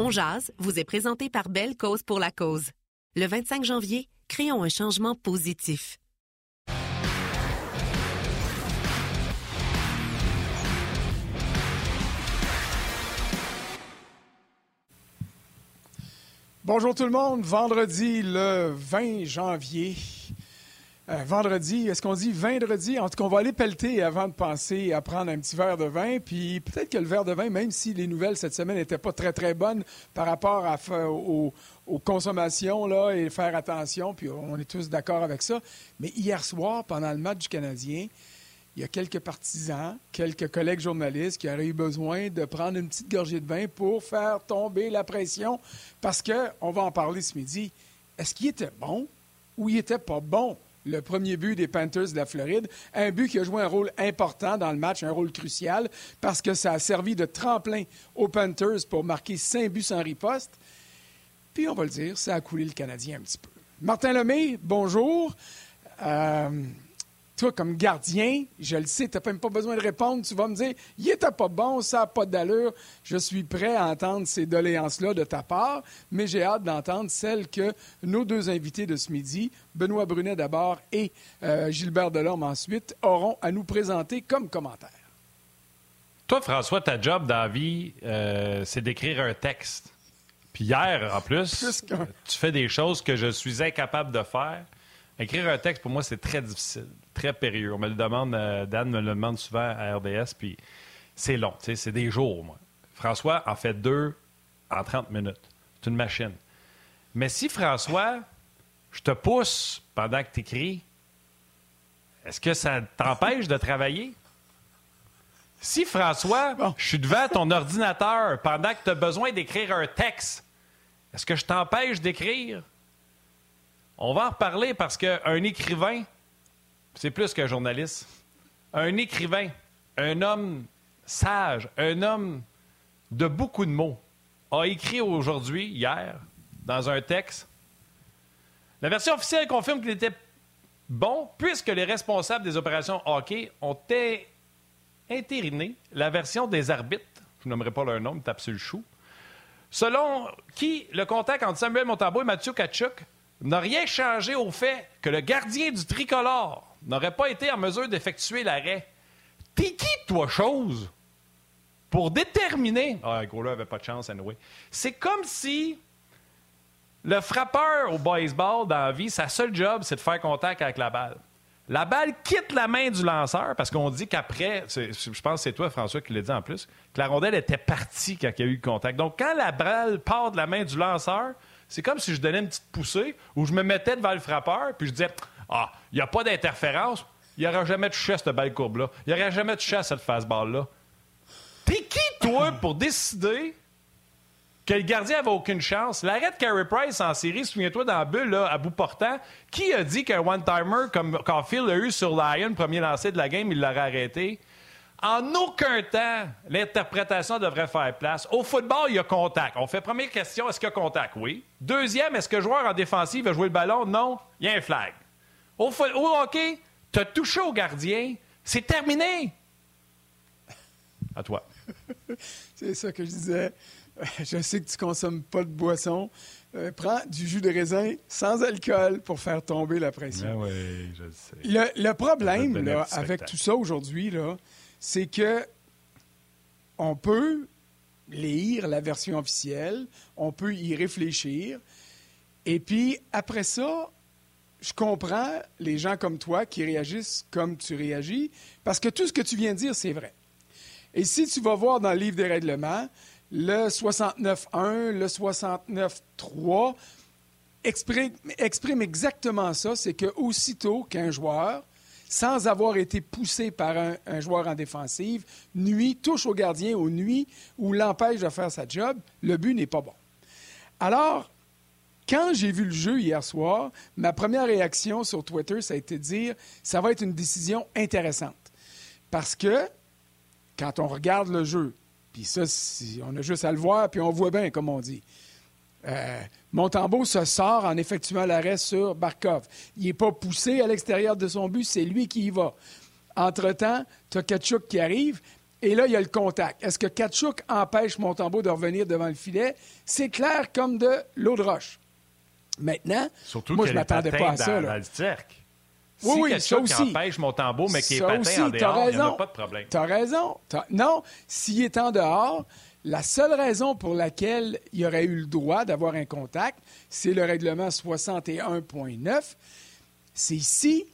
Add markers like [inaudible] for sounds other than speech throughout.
On Jazz vous est présenté par Belle Cause pour la cause. Le 25 janvier, créons un changement positif. Bonjour tout le monde. Vendredi le 20 janvier. Euh, vendredi, est-ce qu'on dit vendredi? En tout cas, on va aller pelleter avant de penser à prendre un petit verre de vin. Puis peut-être que le verre de vin, même si les nouvelles cette semaine n'étaient pas très, très bonnes par rapport aux, consommations là, et faire attention, puis on est tous d'accord avec ça. Mais hier soir, pendant le match du Canadien, il y a quelques partisans, quelques collègues journalistes qui auraient eu besoin de prendre une petite gorgée de vin pour faire tomber la pression. Parce que, on va en parler ce midi, est-ce qu'il était bon ou il n'était pas bon? Le premier but des Panthers de la Floride. Un but qui a joué un rôle important dans le match, un rôle crucial, parce que ça a servi de tremplin aux Panthers pour marquer cinq buts sans riposte. Puis, on va le dire, ça a coulé le Canadien un petit peu. Martin Lemay, bonjour. Euh, toi, comme gardien, je le sais, tu n'as même pas besoin de répondre. Tu vas me dire, il était pas bon, ça n'a pas d'allure. Je suis prêt à entendre ces doléances-là de ta part, mais j'ai hâte d'entendre celles que nos deux invités de ce midi, Benoît Brunet d'abord et euh, Gilbert Delorme ensuite, auront à nous présenter comme commentaires. Toi, François, ta job dans la vie, euh, c'est d'écrire un texte. Puis hier, en plus, tu fais des choses que je suis incapable de faire. Écrire un texte, pour moi, c'est très difficile très périlleux. On me le demande, euh, Dan me le demande souvent à RDS, puis c'est long, c'est des jours, moi. François en fait deux en 30 minutes. C'est une machine. Mais si, François, je te pousse pendant que tu écris, est-ce que ça t'empêche de travailler? Si, François, je suis devant ton ordinateur pendant que tu as besoin d'écrire un texte, est-ce que je t'empêche d'écrire? On va en reparler parce qu'un écrivain, c'est plus qu'un journaliste. Un écrivain, un homme sage, un homme de beaucoup de mots, a écrit aujourd'hui, hier, dans un texte. La version officielle confirme qu'il était bon, puisque les responsables des opérations hockey ont intériné la version des arbitres, je n'aimerais pas leur nom, mais tape chou, selon qui le contact entre Samuel Montambo et Mathieu Kachuk n'a rien changé au fait que le gardien du tricolore n'aurait pas été en mesure d'effectuer l'arrêt. T'es qui, toi, chose, pour déterminer? Ah, gros, là, avait pas de chance, anyway. C'est comme si le frappeur au baseball, dans la vie, sa seule job, c'est de faire contact avec la balle. La balle quitte la main du lanceur parce qu'on dit qu'après, je pense que c'est toi, François, qui l'a dit en plus, que la rondelle était partie quand il y a eu contact. Donc, quand la balle part de la main du lanceur, c'est comme si je donnais une petite poussée où je me mettais devant le frappeur puis je disais ah, il n'y a pas d'interférence. Il n'aurait jamais touché à cette belle courbe-là. Il n'aurait jamais touché à cette fastball-là. T'es qui, toi, pour décider que le gardien avait aucune chance? L'arrêt de Carey Price en série, souviens-toi, dans la bulle, à bout portant, qui a dit qu'un one-timer comme Caulfield a eu sur Lyon, premier lancé de la game, il l'aurait arrêté? En aucun temps, l'interprétation devrait faire place. Au football, il y a contact. On fait première question, est-ce qu'il y a contact? Oui. Deuxième, est-ce que le joueur en défensive va jouer le ballon? Non. Il y a un flag. Au, hockey, tu as touché au gardien, c'est terminé. À toi. [laughs] c'est ça que je disais. [laughs] Je sais que tu consommes pas de boisson. Euh, prends du jus de raisin sans alcool pour faire tomber la pression. Ben oui, je sais. Le, problème là, avec tout ça aujourd'hui, c'est que on peut lire la version officielle, on peut y réfléchir, et puis après ça, je comprends les gens comme toi qui réagissent comme tu réagis, parce que tout ce que tu viens de dire, c'est vrai. Et si tu vas voir dans le livre des règlements, le 69.1, le 69.3 exprime, exprime exactement ça, c'est que aussitôt qu'un joueur, sans avoir été poussé par un, joueur en défensive, nuit, touche au gardien ou nuit ou l'empêche de faire sa job, le but n'est pas bon. Alors, quand j'ai vu le jeu hier soir, ma première réaction sur Twitter, ça a été de dire ça va être une décision intéressante. Parce que quand on regarde le jeu, puis ça, on a juste à le voir, puis on voit bien, comme on dit. Euh, Montembeau se sort en effectuant l'arrêt sur Barkov. Il n'est pas poussé à l'extérieur de son but, c'est lui qui y va. Entre-temps, tu as Kachuk qui arrive, Et là, il y a le contact. Est-ce que Kachuk empêche Montembeau de revenir devant le filet? C'est clair comme de l'eau de roche. Maintenant, Surtout moi, je ne m'attendais pas à ça. Dans, le cercle. Oui, si oui, ça aussi. empêche Montembeau, mais qui est patin en dehors, il n'y a pas de problème. Tu as raison. Non, s'il est en dehors, la seule raison pour laquelle il aurait eu le droit d'avoir un contact, c'est le règlement 61.9. C'est ici,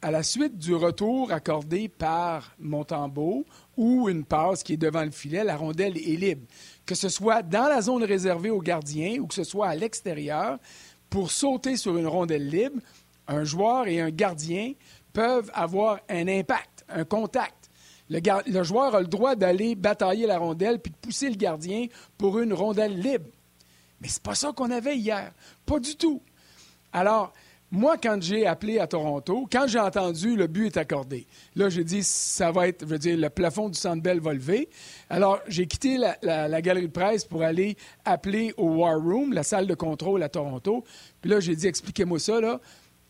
à la suite du retour accordé par Montembeau ou une passe qui est devant le filet, la rondelle est libre. Que ce soit dans la zone réservée aux gardiens ou que ce soit à l'extérieur, pour sauter sur une rondelle libre, un joueur et un gardien peuvent avoir un impact, un contact. Le, joueur a le droit d'aller batailler la rondelle puis de pousser le gardien pour une rondelle libre. Mais c'est pas ça qu'on avait hier. Pas du tout. Alors, moi, quand j'ai appelé à Toronto, quand j'ai entendu le but est accordé, là, j'ai dit, ça va être, je veux dire, le plafond du Centre Bell va lever. Alors, j'ai quitté la, galerie de presse pour aller appeler au War Room, la salle de contrôle à Toronto. Puis là, j'ai dit, expliquez-moi ça, là.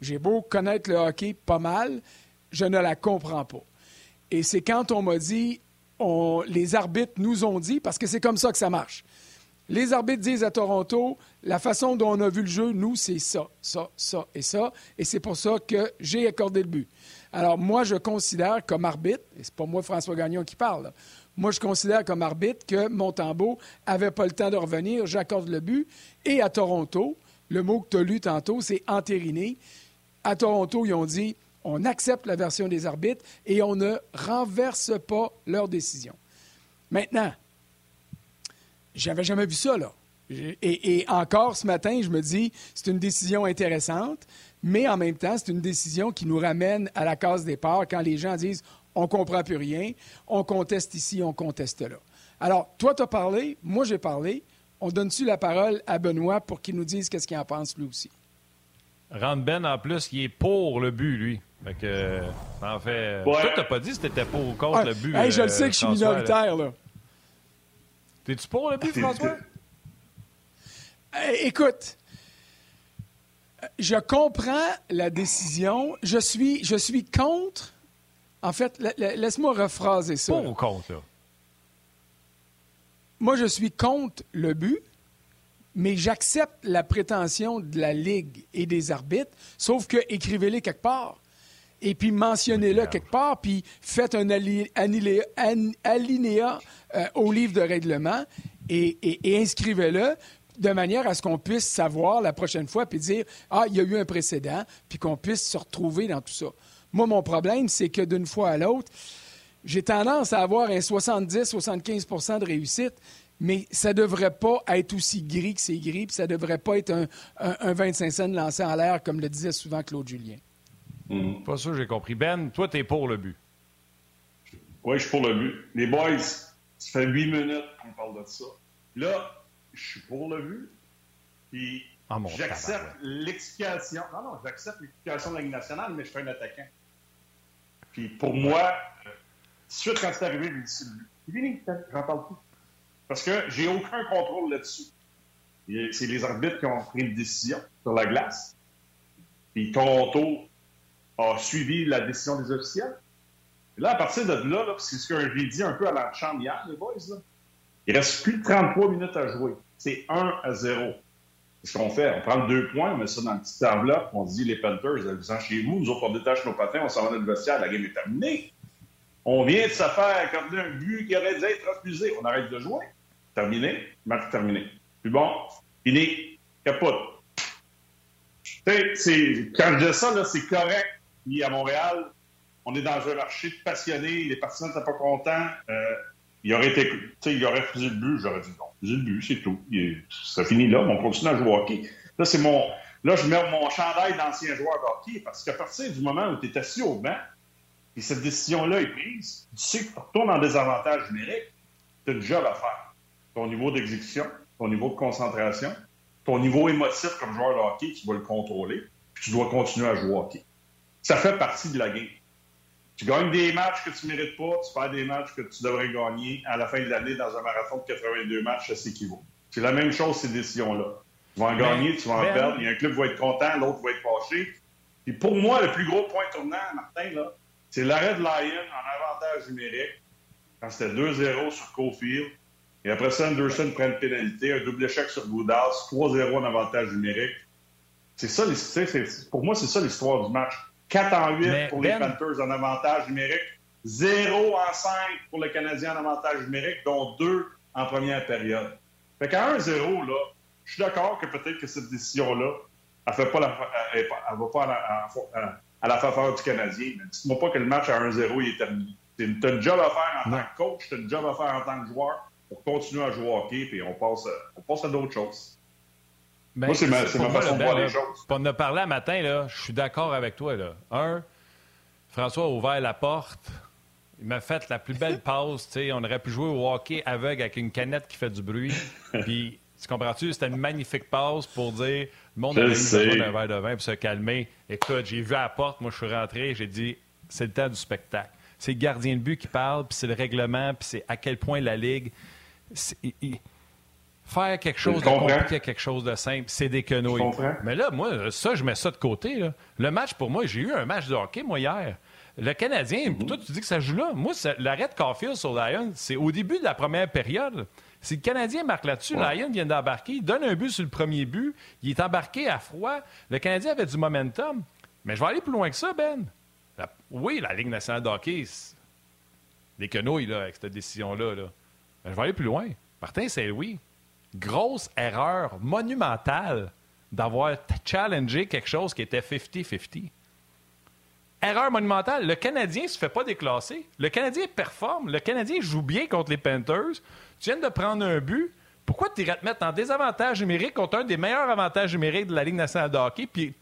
J'ai beau connaître le hockey pas mal, je ne la comprends pas. Et c'est quand on m'a dit, les arbitres nous ont dit, parce que c'est comme ça que ça marche. Les arbitres disent à Toronto, la façon dont on a vu le jeu, nous, c'est ça, ça, ça et ça. Et c'est pour ça que j'ai accordé le but. Alors, moi, je considère comme arbitre, et c'est pas moi, François Gagnon, qui parle, moi, je considère comme arbitre que Montembeau n'avait pas le temps de revenir, j'accorde le but. Et à Toronto, le mot que tu as lu tantôt, c'est entériné. À Toronto, ils ont dit on accepte la version des arbitres et on ne renverse pas leur décision. Maintenant, j'avais jamais vu ça, là. Et, encore ce matin, je me dis, c'est une décision intéressante, mais en même temps, c'est une décision qui nous ramène à la case départ quand les gens disent on ne comprend plus rien, on conteste ici, on conteste là. Alors, toi, tu as parlé, moi, j'ai parlé. On donne-tu la parole à Benoît pour qu'il nous dise qu'est-ce qu'il en pense lui aussi? Rand Ben, en plus, il est pour le but, lui. Fait que, en fait, toi, t'as pas dit si t'étais pour ou contre le but. je le sais que je suis minoritaire, là. T'es-tu pour le but, François? [laughs] écoute, je comprends la décision. Je suis, je suis contre. En fait, laisse-moi rephraser ça. Pour ou contre, là? Moi, je suis contre le but, mais j'accepte la prétention de la Ligue et des arbitres, sauf que écrivez-les quelque part et puis mentionnez-le quelque part, puis faites un alinéa, euh, au livre de règlement et, inscrivez-le de manière à ce qu'on puisse savoir la prochaine fois, puis dire, ah, il y a eu un précédent, puis qu'on puisse se retrouver dans tout ça. Moi, mon problème, c'est que d'une fois à l'autre, j'ai tendance à avoir un 70-75% de réussite, mais ça ne devrait pas être aussi gris que c'est gris, puis ça ne devrait pas être un, un 25 cents lancé en l'air, comme le disait souvent Claude Julien. Mm. Pas sûr, j'ai compris. Ben, toi, tu es pour le but. Oui, je suis pour le but. Les boys, ça fait huit minutes qu'on parle de ça. Là, je suis pour le but. Puis ah, j'accepte l'explication. Non, non, j'accepte l'explication de la Ligue nationale, mais je suis un attaquant. Puis pour moi, euh, suite quand c'est arrivé, j'ai dit j'en parle plus. Parce que j'ai aucun contrôle là-dessus. C'est les arbitres qui ont pris une décision sur la glace. Puis Toronto a suivi la décision des officiels. là, à partir de là, c'est ce que j'ai dit un peu à la chambre hier, les boys, là, il reste plus de 33 minutes à jouer. C'est 1 à 0. ce qu'on fait? On prend deux points, on met ça dans une petite enveloppe, on dit les Panthers, vous chez vous, nous autres, on détache nos patins, on s'en va dans le vestiaire, la game est terminée. On vient de se faire accorder un but qui aurait dû être refusé. On arrête de jouer. Terminé. Match terminé. Puis bon, fini. Capote. Sais, quand je dis ça, c'est correct puis à Montréal, on est dans un marché de passionnés, les partisans n'étaient pas contents. Euh, il aurait été, il aurait refusé le but, j'aurais dit non, refusé le but, c'est tout. ça finit là, on continue à jouer au hockey. Là, c'est mon, là, je mets mon chandail d'ancien joueur de hockey parce qu'à partir du moment où tu es assis au banc, et cette décision-là est prise, tu sais que tu retournes en désavantage numérique, tu as un job à faire. Ton niveau d'exécution, ton niveau de concentration, ton niveau émotif comme joueur de hockey, tu dois le contrôler, puis tu dois continuer à jouer au hockey ça fait partie de la game. Tu gagnes des matchs que tu ne mérites pas, tu perds des matchs que tu devrais gagner à la fin de l'année dans un marathon de 82 matchs, ça s'équivaut. C'est la même chose, ces décisions-là. Tu vas en gagner, tu vas en perdre. Il y a un club qui va être content, l'autre va être fâché. Et pour moi, le plus gros point tournant, Martin, là, c'est l'arrêt de Lyon en avantage numérique. quand c'était 2-0 sur Cofield. Et après ça, Anderson prend une pénalité, un double échec sur Goudas, 3-0 en avantage numérique. C'est ça, pour moi, c'est ça l'histoire du match. 4 en 8 pour les ben- Panthers en avantage numérique, 0 en 5 pour les Canadiens en avantage numérique, dont 2 en première période. Fait qu'à 1-0, là, je suis d'accord que peut-être que cette décision-là, elle ne va pas à la, faveur du Canadien. Mais dites-moi pas que le match à 1-0 est terminé. Tu as un job à faire en tant que coach, tu as un job à faire en tant que joueur pour continuer à jouer au hockey, puis on passe, on passe à d'autres choses. Ben, moi, c'est ma, façon de voir les choses. On a parlé un matin, là, je suis d'accord avec toi. Là. Un, François a ouvert la porte. Il m'a fait la plus belle [laughs] passe. On aurait pu jouer au hockey aveugle avec une canette qui fait du bruit. [laughs] Puis, tu comprends-tu? C'était une magnifique passe pour dire le monde a besoin d'un verre de vin pour se calmer. Écoute, j'ai vu à la porte, moi, je suis rentré, j'ai dit c'est le temps du spectacle. C'est le gardien de but qui parle, puis c'est le règlement, puis c'est à quel point la Ligue faire quelque chose de compliqué quelque chose de simple, c'est des quenouilles. Mais là, moi, ça, je mets ça de côté. Le match, pour moi, j'ai eu un match de hockey, moi, hier. Le Canadien, mhm. toi, tu dis que ça joue là. Moi, l'arrêt de Caulfield sur Lyon, c'est au début de la première période. Si le Canadien marque là-dessus, Lyon vient d'embarquer, il donne un but sur le premier but, il est embarqué à froid. Le Canadien avait du momentum. Mais je vais aller plus loin que ça, Ben. oui, la Ligue nationale de hockey, des quenouilles là, avec cette décision-là. Là. Je vais aller plus loin. Martin Saint-Louis, grosse erreur monumentale d'avoir challengé quelque chose qui était 50-50. Erreur monumentale. Le Canadien ne se fait pas déclasser. Le Canadien performe. Le Canadien joue bien contre les Panthers. Tu viens de prendre un but. Pourquoi tu irais te mettre en désavantage numérique contre un des meilleurs avantages numériques de la Ligue nationale de hockey? Puis,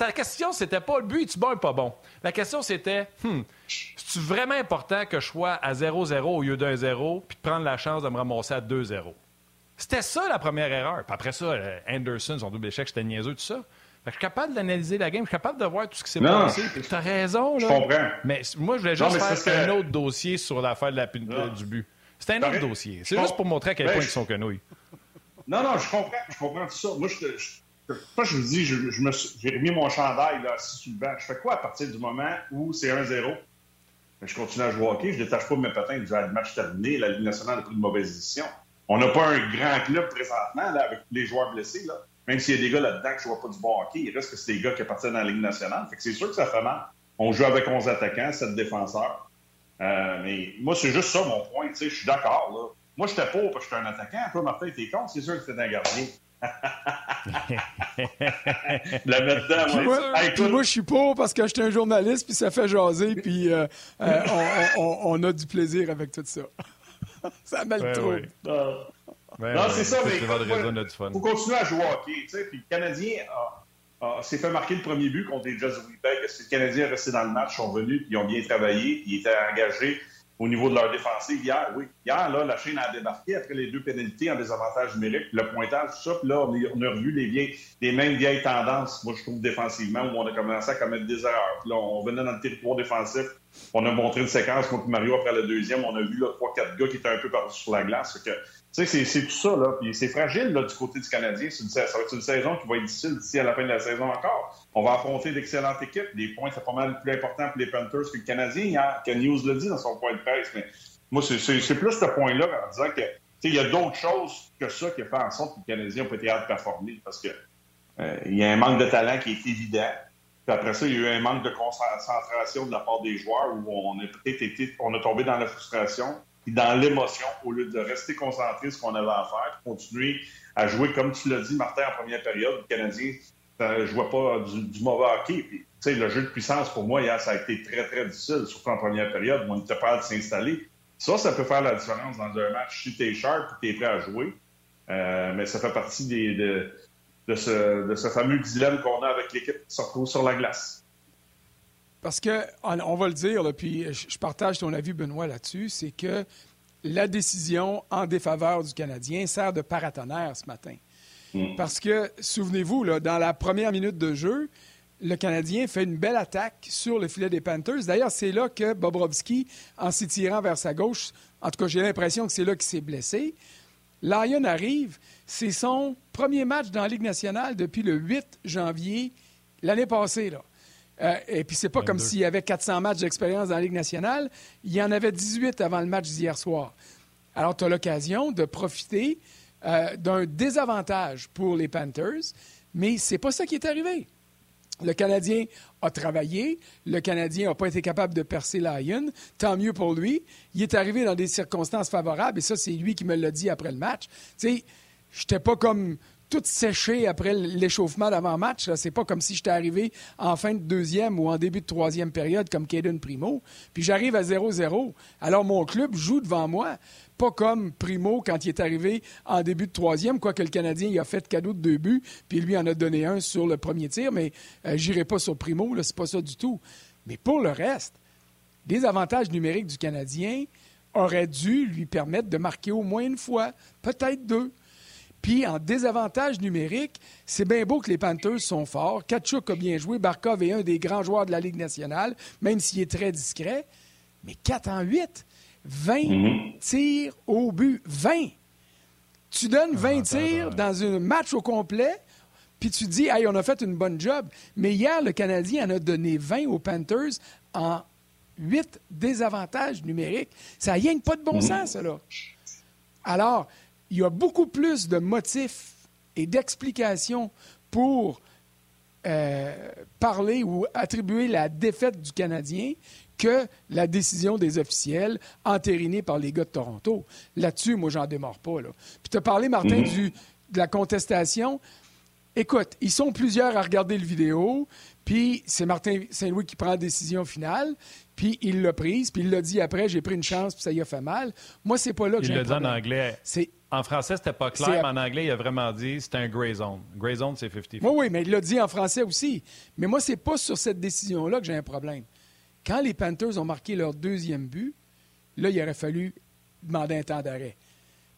la question, c'était pas le but, est-tu bon ou pas bon? La question, c'était, hmm, c'est vraiment important que je sois à 0-0 au lieu d'un 0 puis de prendre la chance de me ramasser à 2-0? C'était ça la première erreur. Puis après ça, euh, Anderson, son double échec, c'était niaiseux, tout ça. je suis capable d'analyser la game, je suis capable de voir tout ce qui s'est passé. Tu as raison. Là. Je comprends. Mais moi, je voulais juste faire un autre dossier sur l'affaire de la, du but. C'est un autre dossier. C'est juste pour montrer à quel ben, point ils sont quenouilles. Non, non, je comprends. Je comprends tout ça. Moi, je, je, moi, je vous dis, j'ai remis mon chandail là, assis sur le banc. Je fais quoi à partir du moment où c'est 1-0? Je continue à jouer au hockey, je détache pas mes patins, je le match terminé, la Ligue nationale a pris une mauvaise décision. On n'a pas un grand club présentement là, avec les joueurs blessés. Là. Même s'il y a des gars là-dedans qui ne jouent pas du bon hockey, il reste que c'est des gars qui appartiennent à la Ligue nationale. Fait que c'est sûr que ça fait mal. On joue avec 11 attaquants, 7 défenseurs. Euh, mais moi, c'est juste ça mon point. Je suis d'accord. Moi, j'étais pauvre parce que j'étais un attaquant. Toi, Martin, t'es con. C'est sûr que t'es un gardien. La mettre dedans, moi. Je suis pauvre parce que j'étais un journaliste, puis ça fait jaser, puis euh, euh, on, on, on, a du plaisir avec tout ça. [laughs] ça mêle ouais, trop. non, c'est ça, mais il faut continuer à jouer au hockey. Puis le Canadien s'est fait marquer le premier but contre les Jazz Winnipeg. Le Canadien est resté dans le match, sont venus, puis ils ont bien travaillé, puis ils étaient engagés au niveau de leur défensive hier. Oui, hier, là, la chaîne a débarqué après les deux pénalités en désavantage numérique, le pointage, tout ça. Puis là, on, a revu les, vieilles, les mêmes vieilles tendances, moi, je trouve, défensivement, où on a commencé à commettre des erreurs. Là, on venait dans le territoire défensif. On a montré une séquence contre Mario après le deuxième. On a vu là, trois, quatre gars qui étaient un peu par sur la glace. Que, c'est tout ça, là. Puis c'est fragile, du côté du Canadien. Ça va être une saison qui va être difficile d'ici à la fin de la saison encore. On va affronter d'excellentes équipes. Des points, c'est pas mal plus important pour les Panthers que le Canadien. Hier, que News l'a dit dans son point de presse. Mais moi, c'est plus ce point-là en disant que il y a d'autres choses que ça qui a fait en sorte que le Canadien n'a pas été de performer parce que euh, il y a un manque de talent qui est évident. Puis après ça, il y a eu un manque de concentration de la part des joueurs où on a peut-être été, on a tombé dans la frustration dans l'émotion au lieu de rester concentré sur ce qu'on avait à faire, continuer à jouer comme tu l'as dit, Martin, en première période. Le Canadien ne jouait pas du, mauvais hockey. Le jeu de puissance, pour moi, hier, ça a été très, très difficile, surtout en première période on n'était pas de s'installer. Ça, ça peut faire la différence dans un match si tu es sharp et tu es prêt à jouer. Euh, mais ça fait partie de, ce, de ce fameux dilemme qu'on a avec l'équipe qui se retrouve sur la glace. Parce que, on va le dire, puis je partage ton avis, Benoît, là-dessus, c'est que la décision en défaveur du Canadien sert de paratonnerre ce matin. Mm. Parce que, souvenez-vous, dans la première minute de jeu, le Canadien fait une belle attaque sur le filet des Panthers. D'ailleurs, c'est là que Bobrovski, en s'étirant vers sa gauche, en tout cas, j'ai l'impression que c'est là qu'il s'est blessé. Lyon arrive, c'est son premier match dans la Ligue nationale depuis le 8 janvier l'année passée. Là. Euh, et puis, c'est pas comme s'il y avait 400 matchs d'expérience dans la Ligue nationale. Il y en avait 18 avant le match d'hier soir. Alors, tu as l'occasion de profiter euh, d'un désavantage pour les Panthers, mais c'est pas ça qui est arrivé. Le Canadien a travaillé. Le Canadien n'a pas été capable de percer Lyon. Tant mieux pour lui. Il est arrivé dans des circonstances favorables et ça, c'est lui qui me l'a dit après le match. Tu sais, j'étais pas comme tout séché après l'échauffement d'avant-match. C'est pas comme si j'étais arrivé en fin de deuxième ou en début de troisième période comme Caden Primo. Puis j'arrive à 0-0. Alors mon club joue devant moi. Pas comme Primo quand il est arrivé en début de troisième, quoique le Canadien il a fait cadeau de deux buts, puis lui en a donné un sur le premier tir, mais euh, j'irai pas sur Primo, c'est pas ça du tout. Mais pour le reste, les avantages numériques du Canadien auraient dû lui permettre de marquer au moins une fois, peut-être deux. Puis en désavantage numérique, c'est bien beau que les Panthers sont forts. Kachuk a bien joué. Barkov est un des grands joueurs de la Ligue nationale, même s'il est très discret. Mais 4 en 8, 20 mhm. tirs au but. 20. Tu donnes 20 tirs dans un match au complet, puis tu dis, hey, on a fait une bonne job. Mais hier, le Canadien en a donné 20 aux Panthers en 8 désavantages numériques. Ça n'a rien pas de bon mhm. sens, ça, là. Alors, il y a beaucoup plus de motifs et d'explications pour euh, parler ou attribuer la défaite du Canadien que la décision des officiels entérinée par les gars de Toronto. Là-dessus, moi, j'en démarre pas. Là. Puis tu as parlé, Martin, mhm. du, de la contestation. Écoute, ils sont plusieurs à regarder le vidéo, puis c'est Martin Saint-Louis qui prend la décision finale, puis il l'a prise, puis il l'a dit après, j'ai pris une chance, puis ça y a fait mal. Moi, c'est pas là que j'ai Il l'a dit en anglais. En français, c'était pas clair, mais en anglais, il a vraiment dit c'était un gray zone. Gray zone, c'est 50 Oui, oui, mais il l'a dit en français aussi. Mais moi, c'est pas sur cette décision-là que j'ai un problème. Quand les Panthers ont marqué leur deuxième but, là, il aurait fallu demander un temps d'arrêt.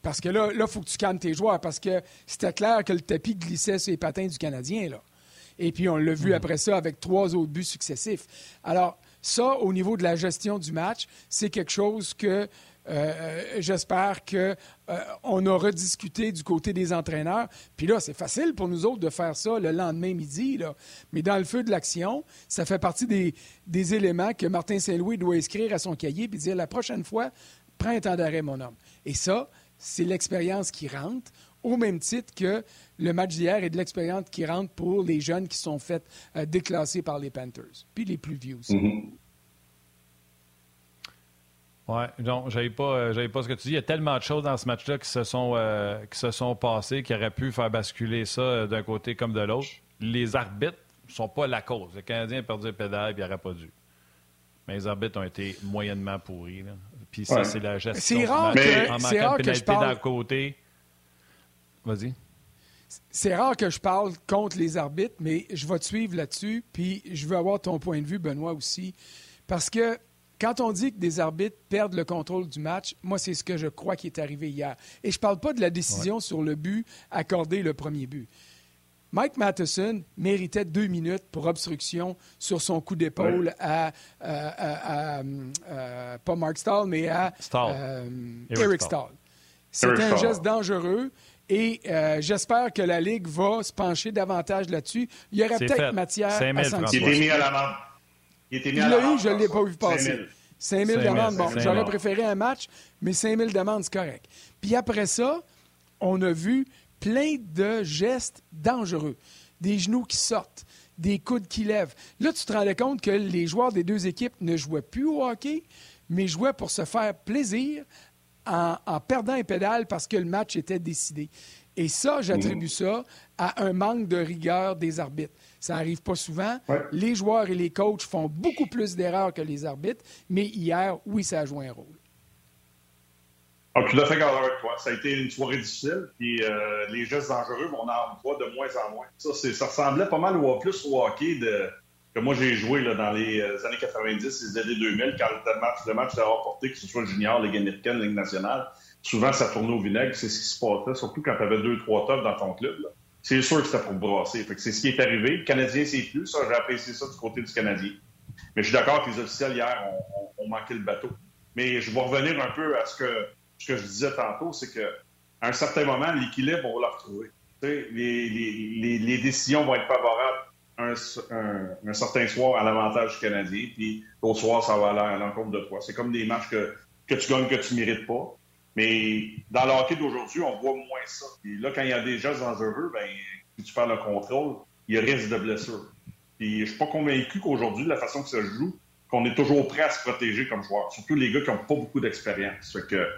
Parce que là, il faut que tu calmes tes joueurs, parce que c'était clair que le tapis glissait sur les patins du Canadien. Là. Et puis, on l'a vu mhm. après ça avec trois autres buts successifs. Alors, ça, au niveau de la gestion du match, c'est quelque chose que euh, j'espère qu'on euh, aura discuté du côté des entraîneurs. Puis là, c'est facile pour nous autres de faire ça le lendemain midi. Là. Mais dans le feu de l'action, ça fait partie des, des éléments que Martin Saint-Louis doit écrire à son cahier et dire la prochaine fois, prends un temps d'arrêt, mon homme. Et ça, c'est l'expérience qui rentre, au même titre que le match d'hier est de l'expérience qui rentre pour les jeunes qui sont faits euh, déclasser par les Panthers, puis les plus vieux aussi. Mm-hmm. Oui, donc j'avais pas, euh, pas ce que tu dis. Il y a tellement de choses dans ce match-là qui se sont euh, qui se sont passées qui auraient pu faire basculer ça euh, d'un côté comme de l'autre. Les arbitres ne sont pas la cause. Le Canadien a perdu le pédale, il n'aurait pas dû. Mais les arbitres ont été moyennement pourris. Puis ça, c'est la gestion. C'est rare, que, en manquant que je parle... d'un côté. Vas-y. C'est rare que je parle contre les arbitres, mais je vais te suivre là-dessus. Puis je veux avoir ton point de vue, Benoît, aussi. Parce que quand on dit que des arbitres perdent le contrôle du match, moi, c'est ce que je crois qui est arrivé hier. Et je ne parle pas de la décision sur le but accordé le premier but. Mike Matheson méritait deux minutes pour obstruction sur son coup d'épaule à, pas Mark Stahl, mais à euh, Eric Stahl. C'était un geste dangereux. Et euh, j'espère que la Ligue va se pencher davantage là-dessus. Il y aurait peut-être matière à sanctionner. à la il l'a eu, je ne l'ai pas vu passer. 5 000 demandes. Bon, j'aurais préféré un match, mais 5 000 demandes, c'est correct. Puis après ça, on a vu plein de gestes dangereux. Des genoux qui sortent, des coudes qui lèvent. Là, tu te rendais compte que les joueurs des deux équipes ne jouaient plus au hockey, mais jouaient pour se faire plaisir en, en perdant un pédale parce que le match était décidé. Et ça, j'attribue mmh. ça à un manque de rigueur des arbitres. Ça n'arrive pas souvent. Les joueurs et les coachs font beaucoup plus d'erreurs que les arbitres, mais hier, oui, ça a joué un rôle. Ah, tout à fait avec toi. Ça a été une soirée difficile, puis euh, les gestes dangereux, on en voit de moins en moins. Ça, ça ressemblait pas mal au plus au hockey de, que moi j'ai joué là, dans les euh, années 90, les années 2000, quand le match, le match remporté, que ce soit junior, Ligue américaine, Ligue nationale. Souvent, ça tournait au vinaigre. C'est ce qui se passait, surtout quand tu avais deux, trois tops dans ton club. C'est sûr que c'était pour brasser. c'est ce qui est arrivé. Le Canadien, c'est plus. Ça, j'ai apprécié ça du côté du Canadien. Mais je suis d'accord que les officiels hier ont, manqué le bateau. Mais je vais revenir un peu à ce que, que je disais tantôt, c'est qu'à un certain moment, l'équilibre, on va le retrouver. Les, décisions vont être favorables un, certain soir à l'avantage du Canadien, puis l'autre soir, ça va aller à l'encontre de toi. C'est comme des matchs que, que tu gagnes que tu mérites pas. Mais dans le d'aujourd'hui, on voit moins ça. Puis là, quand il y a des gestes dangereux, ben, si tu perds le contrôle, il y a risque de blessure. Puis je suis pas convaincu qu'aujourd'hui, de la façon que ça joue, qu'on est toujours prêt à se protéger comme joueur. Surtout les gars qui n'ont pas beaucoup d'expérience. que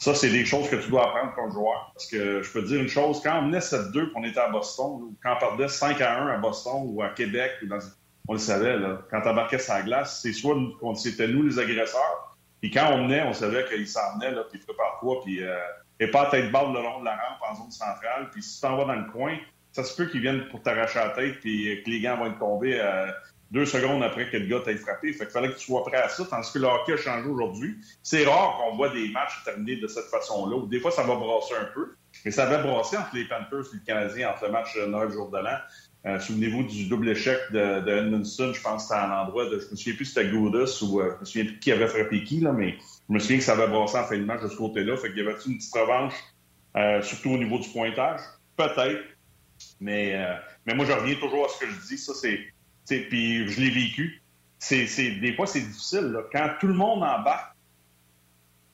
ça, c'est des choses que tu dois apprendre comme joueur. Parce que je peux te dire une chose, quand on menait 7-2 qu'on était à Boston, ou quand on perdait 5 à 1 à Boston ou à Québec, on le savait, là, quand embarquais sa glace, c'est soit c'était nous les agresseurs, puis quand on menait, on savait qu'il s'en venait, là, puis prépare-toi, puis euh, et pas à tête balle le long de la rampe en zone centrale, puis si tu t'en vas dans le coin, ça se peut qu'ils viennent pour t'arracher la tête, puis que les gants vont être tombés euh, deux secondes après que le gars t'ait frappé. Fait qu'il fallait que tu sois prêt à ça, tandis que le hockey a changé aujourd'hui. C'est rare qu'on voit des matchs terminés de cette façon-là. Des fois, ça va brasser un peu. Mais ça va brasser entre les Panthers et le Canadien, entre le match de Noël jour de l'an. Euh, souvenez-vous du double échec de, de. Je pense que c'était un endroit de. Je me souviens plus si c'était Goudus ou euh, je me souviens plus qui avait frappé qui, là, mais je me souviens que ça avait brassé en fin de match de ce côté-là. Fait qu'il y avait une petite revanche, euh, surtout au niveau du pointage? Peut-être. Mais, mais moi, je reviens toujours à ce que je dis. Ça, c'est puis je l'ai vécu. C'est, des fois, c'est difficile. Quand tout le monde embarque,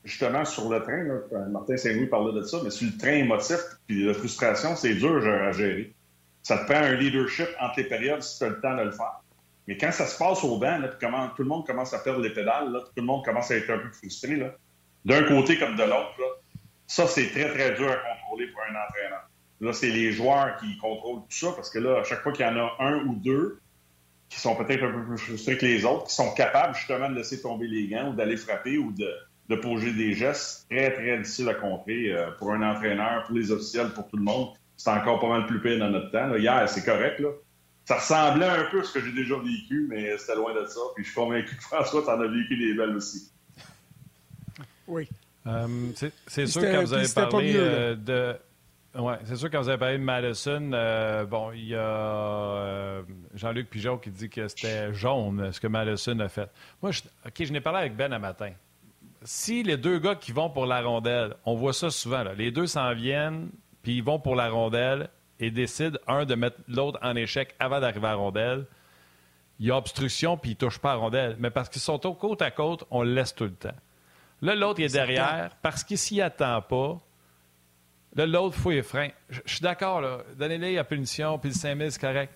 justement, sur le train, Martin Saint-Louis parlait de ça, mais sur le train émotif, puis la frustration, c'est dur à gérer. Ça te prend un leadership entre les périodes si tu as le temps de le faire. Mais quand ça se passe au banc, tout le monde commence à perdre les pédales, tout le monde commence à être un peu frustré, d'un côté comme de l'autre, ça, c'est très, très dur à contrôler pour un entraîneur. Là, c'est les joueurs qui contrôlent tout ça, parce que là, à chaque fois qu'il y en a un ou deux qui sont peut-être un peu plus frustrés que les autres, qui sont capables justement de laisser tomber les gants ou d'aller frapper ou de, de poser des gestes très, très difficiles à contrer euh, pour un entraîneur, pour les officiels, pour tout le monde. C'est encore pas mal plus pire dans notre temps. Hier, c'est correct. Là. Ça ressemblait un peu à ce que j'ai déjà vécu, mais c'était loin de ça. Puis je suis convaincu que [laughs] François, t'en as vécu des belles aussi. Oui. Euh, c'est sûr que vous avez parlé euh, de oui, c'est sûr, quand vous avez parlé de Madison, euh, bon, il y a euh, Jean-Luc Pigeon qui dit que c'était jaune ce que Madison a fait. Moi, je, OK, je n'ai parlé avec Ben un matin. Si les deux gars qui vont pour la rondelle, on voit ça souvent, là, les deux s'en viennent, puis ils vont pour la rondelle et décident, un, de mettre l'autre en échec avant d'arriver à la rondelle, il y a obstruction, puis ils ne touchent pas à la rondelle. Mais parce qu'ils sont côte à côte, on le laisse tout le temps. Là, l'autre est derrière, parce qu'il s'y attend pas, Là, l'autre fouille les freins. Je, suis d'accord, là. Donnez-les la punition, puis le 5000, c'est correct.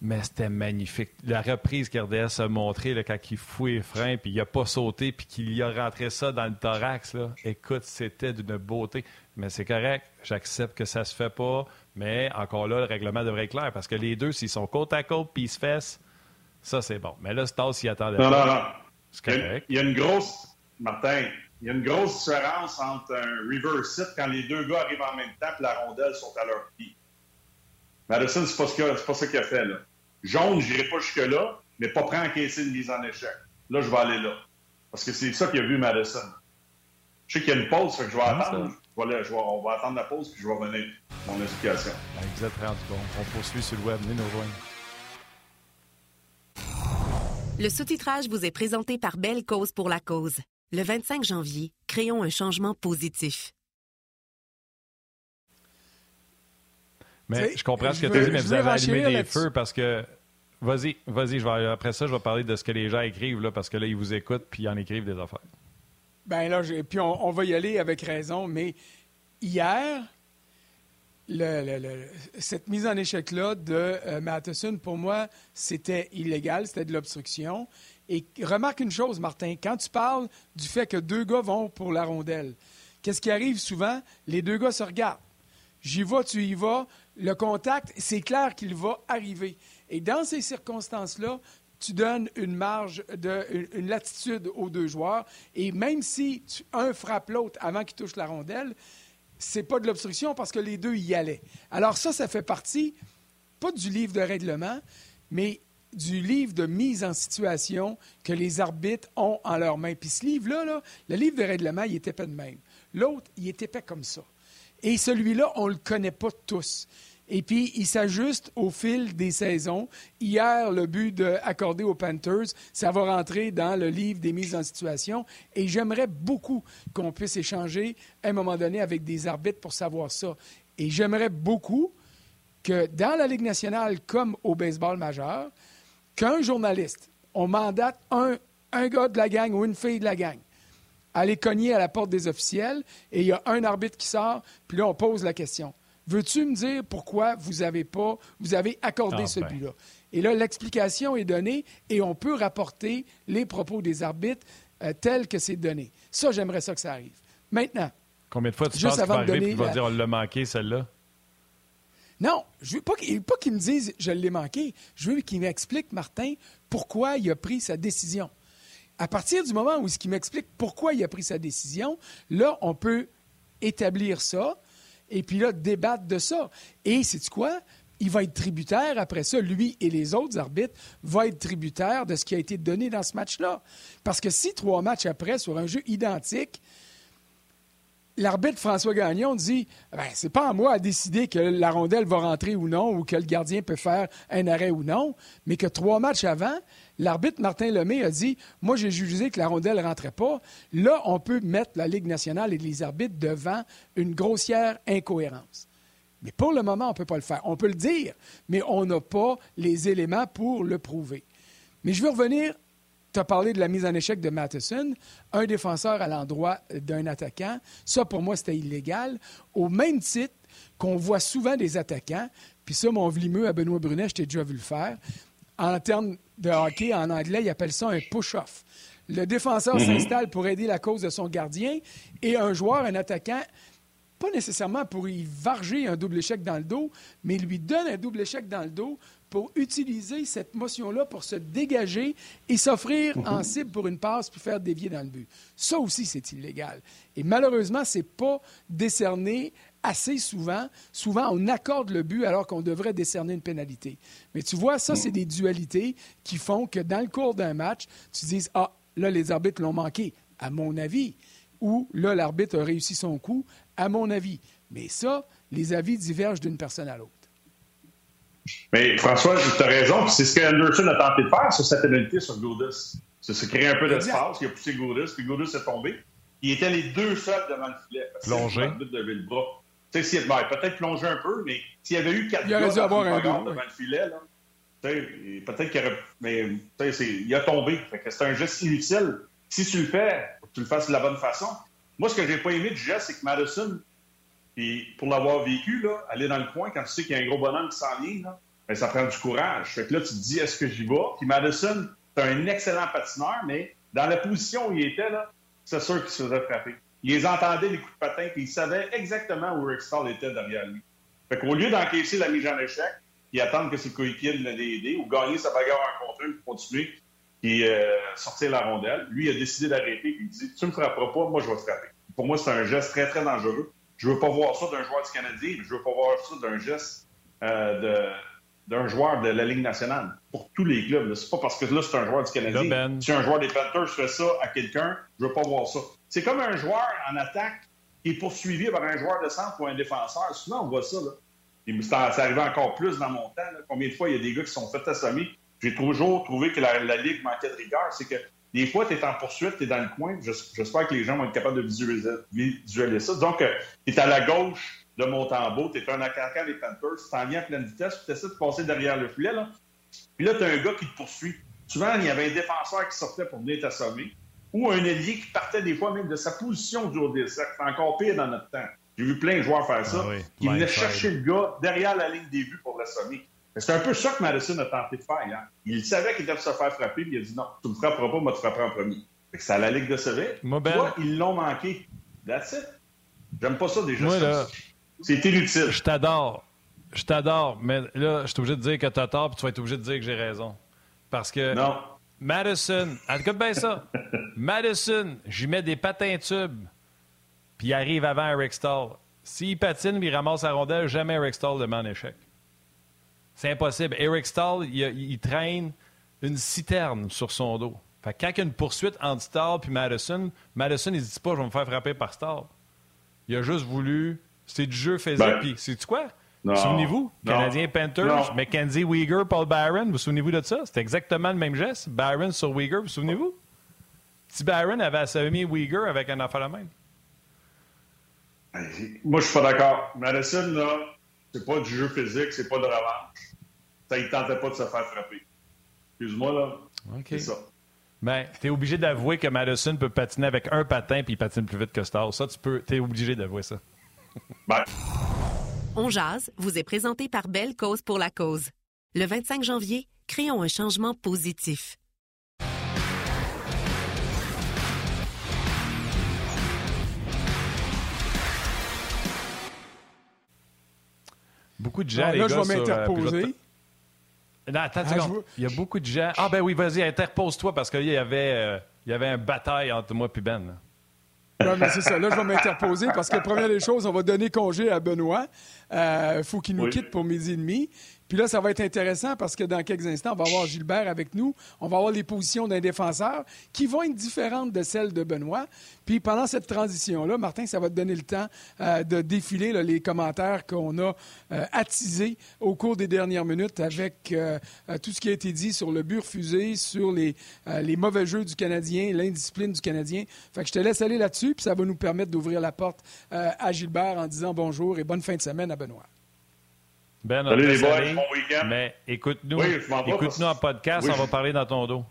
Mais c'était magnifique. La reprise qu'RDS a montrée quand il fouille les freins, puis il n'a pas sauté, puis qu'il y a rentré ça dans le thorax, là. écoute, c'était d'une beauté. Mais c'est correct, j'accepte que ça se fait pas, mais encore là, le règlement devrait être clair, parce que les deux, s'ils sont côte à côte, puis ils se fessent, ça, c'est bon. Mais là, Stas s'y attendait non. Non, non, C'est correct. Il y a une grosse... Martin, il y a une grosse différence entre un reverse hit quand les deux gars arrivent en même temps et la rondelle sont à leur pied. Madison, c'est pas, ce pas ça qu'il a fait, là. Jaune, je n'irai pas jusque-là, mais pas prêt à encaisser une mise en échec. Là, je vais aller là. Parce que c'est ça qu'il a vu Madison. Je sais qu'il y a une pause, fait que je vais attendre. on va attendre la pause, puis je vais revenir mon explication. Vous êtes rendu bon. On poursuit sur le web. Venez nous rejoindre. Le sous-titrage vous est présenté par Belle Cause pour la cause. Le 25 janvier, créons un changement positif. Mais je comprends ce que tu dis, mais vous avez allumé des feux parce que. Vas-y, vas-y, vais... après ça, je vais parler de ce que les gens écrivent, là, parce que là, ils vous écoutent puis ils en écrivent des affaires. Ben là, puis on, va y aller avec raison, mais hier, cette mise en échec-là de euh, Matheson, pour moi, c'était illégal, c'était de l'obstruction. Et remarque une chose, Martin, quand tu parles du fait que deux gars vont pour la rondelle, qu'est-ce qui arrive souvent? Les deux gars se regardent. J'y vais, tu y vas. Le contact, c'est clair qu'il va arriver. Et dans ces circonstances-là, tu donnes une marge, de, une, latitude aux deux joueurs. Et même si un frappe l'autre avant qu'il touche la rondelle, c'est pas de l'obstruction parce que les deux y allaient. Alors ça, ça fait partie, pas du livre de règlement, mais du livre de mise en situation que les arbitres ont en leurs mains. Puis ce livre-là, le livre de règlement, il est épais de même. L'autre, il est épais comme ça. Et celui-là, on ne le connaît pas tous. Et puis, il s'ajuste au fil des saisons. Hier, le but accordé aux Panthers, ça va rentrer dans le livre des mises en situation. Et j'aimerais beaucoup qu'on puisse échanger à un moment donné avec des arbitres pour savoir ça. Et j'aimerais beaucoup que dans la Ligue nationale comme au baseball majeur, qu'un journaliste, on mandate un, un gars de la gang ou une fille de la gang, aller cogner à la porte des officiels et il y a un arbitre qui sort, puis là, on pose la question. Veux-tu me dire pourquoi vous avez pas, vous avez accordé ah, ce ben. but-là? Et là, l'explication est donnée et on peut rapporter les propos des arbitres euh, tels que c'est donné. Ça, j'aimerais ça que ça arrive. Maintenant. Combien de fois tu penses qu'il va arriver et va dire on l'a manqué, celle-là? Non, je veux pas qu'il me dise je l'ai manqué. Je veux qu'il m'explique, Martin, pourquoi il a pris sa décision. À partir du moment où il m'explique pourquoi il a pris sa décision, là, on peut établir ça et puis là, débattre de ça. Et c'est quoi? Il va être tributaire après ça, lui et les autres arbitres vont être tributaires de ce qui a été donné dans ce match-là. Parce que si trois matchs après, sur un jeu identique, l'arbitre François Gagnon dit ben, c'est pas à moi à décider que la rondelle va rentrer ou non, ou que le gardien peut faire un arrêt ou non, mais que trois matchs avant, l'arbitre Martin Lemay a dit Moi, j'ai jugé que la rondelle ne rentrait pas. Là, on peut mettre la Ligue nationale et les arbitres devant une grossière incohérence. Mais pour le moment, on ne peut pas le faire. On peut le dire, mais on n'a pas les éléments pour le prouver. Mais je veux revenir tu as parlé de la mise en échec de Matheson, un défenseur à l'endroit d'un attaquant. Ça, pour moi, c'était illégal. Au même titre qu'on voit souvent des attaquants, puis ça, mon vlimeux à Benoît Brunet, je t'ai déjà vu le faire. En termes de hockey, en anglais, ils appellent ça un push-off. Le défenseur mhm. s'installe pour aider la cause de son gardien et un joueur, un attaquant, pas nécessairement pour y varger un double échec dans le dos, mais lui donne un double échec dans le dos pour utiliser cette motion-là pour se dégager et s'offrir en mhm. cible pour une passe puis faire dévier dans le but. Ça aussi, c'est illégal. Et malheureusement, ce n'est pas décerné assez souvent. Souvent, on accorde le but alors qu'on devrait décerner une pénalité. Mais tu vois, ça, c'est des dualités qui font que dans le cours d'un match, tu dises Ah, là, les arbitres l'ont manqué, à mon avis. Ou là, l'arbitre a réussi son coup, à mon avis. Mais ça, les avis divergent d'une personne à l'autre. Mais François, tu as raison. C'est ce qu'Anderson a tenté de faire sur cette pénalité sur Goudis. C'est se créer un peu d'espace. Il a poussé Goudis, puis Goudis est tombé. Il était les deux seuls devant le filet. Plongé. De le. Tu sais, ben, peut-être plongé un peu, mais s'il y avait eu quatre il gars avoir un devant le filet, là, peut-être qu'il aurait. Mais il a tombé. c'est un geste inutile. Si tu le fais, tu le fasses de la bonne façon. Moi, ce que j'ai pas aimé du geste, c'est que Madison, puis pour l'avoir vécu, là, aller dans le coin, quand tu sais qu'il y a un gros bonhomme qui s'en vient, là, ben, ça prend du courage. Fait que là, tu te dis, est-ce que j'y vais? Puis Madison, c'est un excellent patineur, mais dans la position où il était, là, c'est sûr qu'il se faisait frapper. Il les entendait, les coups de patin, puis il savait exactement où Rick Stall était derrière lui. Fait qu'au lieu d'encaisser la mise en échec, puis attendre que ses coéquipiers l'aient aidé, ou gagner sa bagarre en contre pour continuer, puis euh, sortir la rondelle, lui, il a décidé d'arrêter, puis il dit, tu me frapperas pas, moi, je vais te frapper. Pour moi, c'est un geste très, très dangereux. Je veux pas voir ça d'un joueur du Canadien, je veux pas voir ça d'un geste euh, d'un joueur de la Ligue nationale pour tous les clubs. C'est pas parce que là, c'est un joueur du Canadien. Ben. Si un joueur des Panthers fait ça à quelqu'un, je veux pas voir ça. C'est comme un joueur en attaque qui est poursuivi par un joueur de centre ou un défenseur. Souvent, on voit ça. Là. C'est arrivé encore plus dans mon temps. Combien de fois il y a des gars qui sont fait assommer? J'ai toujours trouvé que la, la Ligue manquait de rigueur. C'est que des fois, tu es en poursuite, tu es dans le coin. J'espère que les gens vont être capables de visualiser, ça. Donc, tu es à la gauche de Montembeau, tu es un attaquant des Panthers, tu t'en viens à pleine vitesse, tu essaies de passer derrière le filet. Là. Puis là, tu as un gars qui te poursuit. Souvent, il y avait un défenseur qui sortait pour venir t'assommer ou un ailier qui partait des fois même de sa position du haut des cercles. C'est encore pire dans notre temps. J'ai vu plein de joueurs faire ça, ah qui venaient chercher le gars derrière la ligne des buts pour l'assommer. C'est un peu ça que Madison a tenté de faire hier. Il savait qu'il devait se faire frapper, puis il a dit non, tu me frapperas pas, moi tu frapperas en premier. C'est à la Ligue de Sevet. Toi, ils l'ont manqué. That's it. J'aime pas ça déjà. C'est inutile. Je t'adore. Je t'adore, mais là, je suis obligé de dire que tu as tort, puis tu vas être obligé de dire que j'ai raison. Parce que. Non. Madison, écoute bien ça. Madison, j'y mets des patins tubes, puis il arrive avant Eric Stall. S'il patine, puis il ramasse la rondelle, jamais Eric Stall demande échec. C'est impossible. Eric Stahl, il, traîne une citerne sur son dos. Fait quand il y a une poursuite entre Stahl et Madison, Madison, il ne dit pas je vais me faire frapper par Stahl. Il a juste voulu. C'est du jeu faisait. Ben, puis, c'est quoi? Souvenez-vous, Canadien Panthers, Mackenzie Weegar, Paul Byron, vous souvenez-vous de ça? C'était exactement le même geste. Byron sur Weegar, vous souvenez-vous? Si Byron avait assommé Weegar avec un affaire à la main. Moi, je suis pas d'accord. Madison, là, c'est pas du jeu physique, c'est pas de revanche. Ça, il tentait pas de se faire frapper. Excuse-moi, là. C'est ça. Ben, tu es obligé d'avouer que Madison peut patiner avec un patin puis il patine plus vite que Star. Ça, tu peux, es obligé d'avouer ça. [laughs] Ben. On jase vous est présenté par Belle Cause pour la cause. Le 25 janvier, créons un changement positif. Beaucoup de gens, les là, je vais euh, m'interposer. Non, attends ah, Il y a beaucoup de gens. Ah, ben oui, vas-y, interpose-toi parce qu'il y avait, euh, il y avait un bataille entre moi et Ben. Oui, mais c'est ça. Là, je vais m'interposer parce que, première des choses, on va donner congé à Benoît. Il euh, faut qu'il nous quitte pour midi et demi. Puis là, ça va être intéressant parce que dans quelques instants, on va avoir Gilbert avec nous. On va avoir les positions d'un défenseur qui vont être différentes de celles de Benoît. Puis pendant cette transition-là, Martin, ça va te donner le temps euh, de défiler les commentaires qu'on a euh, attisés au cours des dernières minutes avec euh, tout ce qui a été dit sur le but refusé, sur les, les mauvais jeux du Canadien, l'indiscipline du Canadien. Fait que je te laisse aller là-dessus, puis ça va nous permettre d'ouvrir la porte à Gilbert en disant bonjour et bonne fin de semaine à Benoît. Ben, Salut les boys, bon week-end. Mais écoute-nous écoute en podcast, on va parler dans ton dos.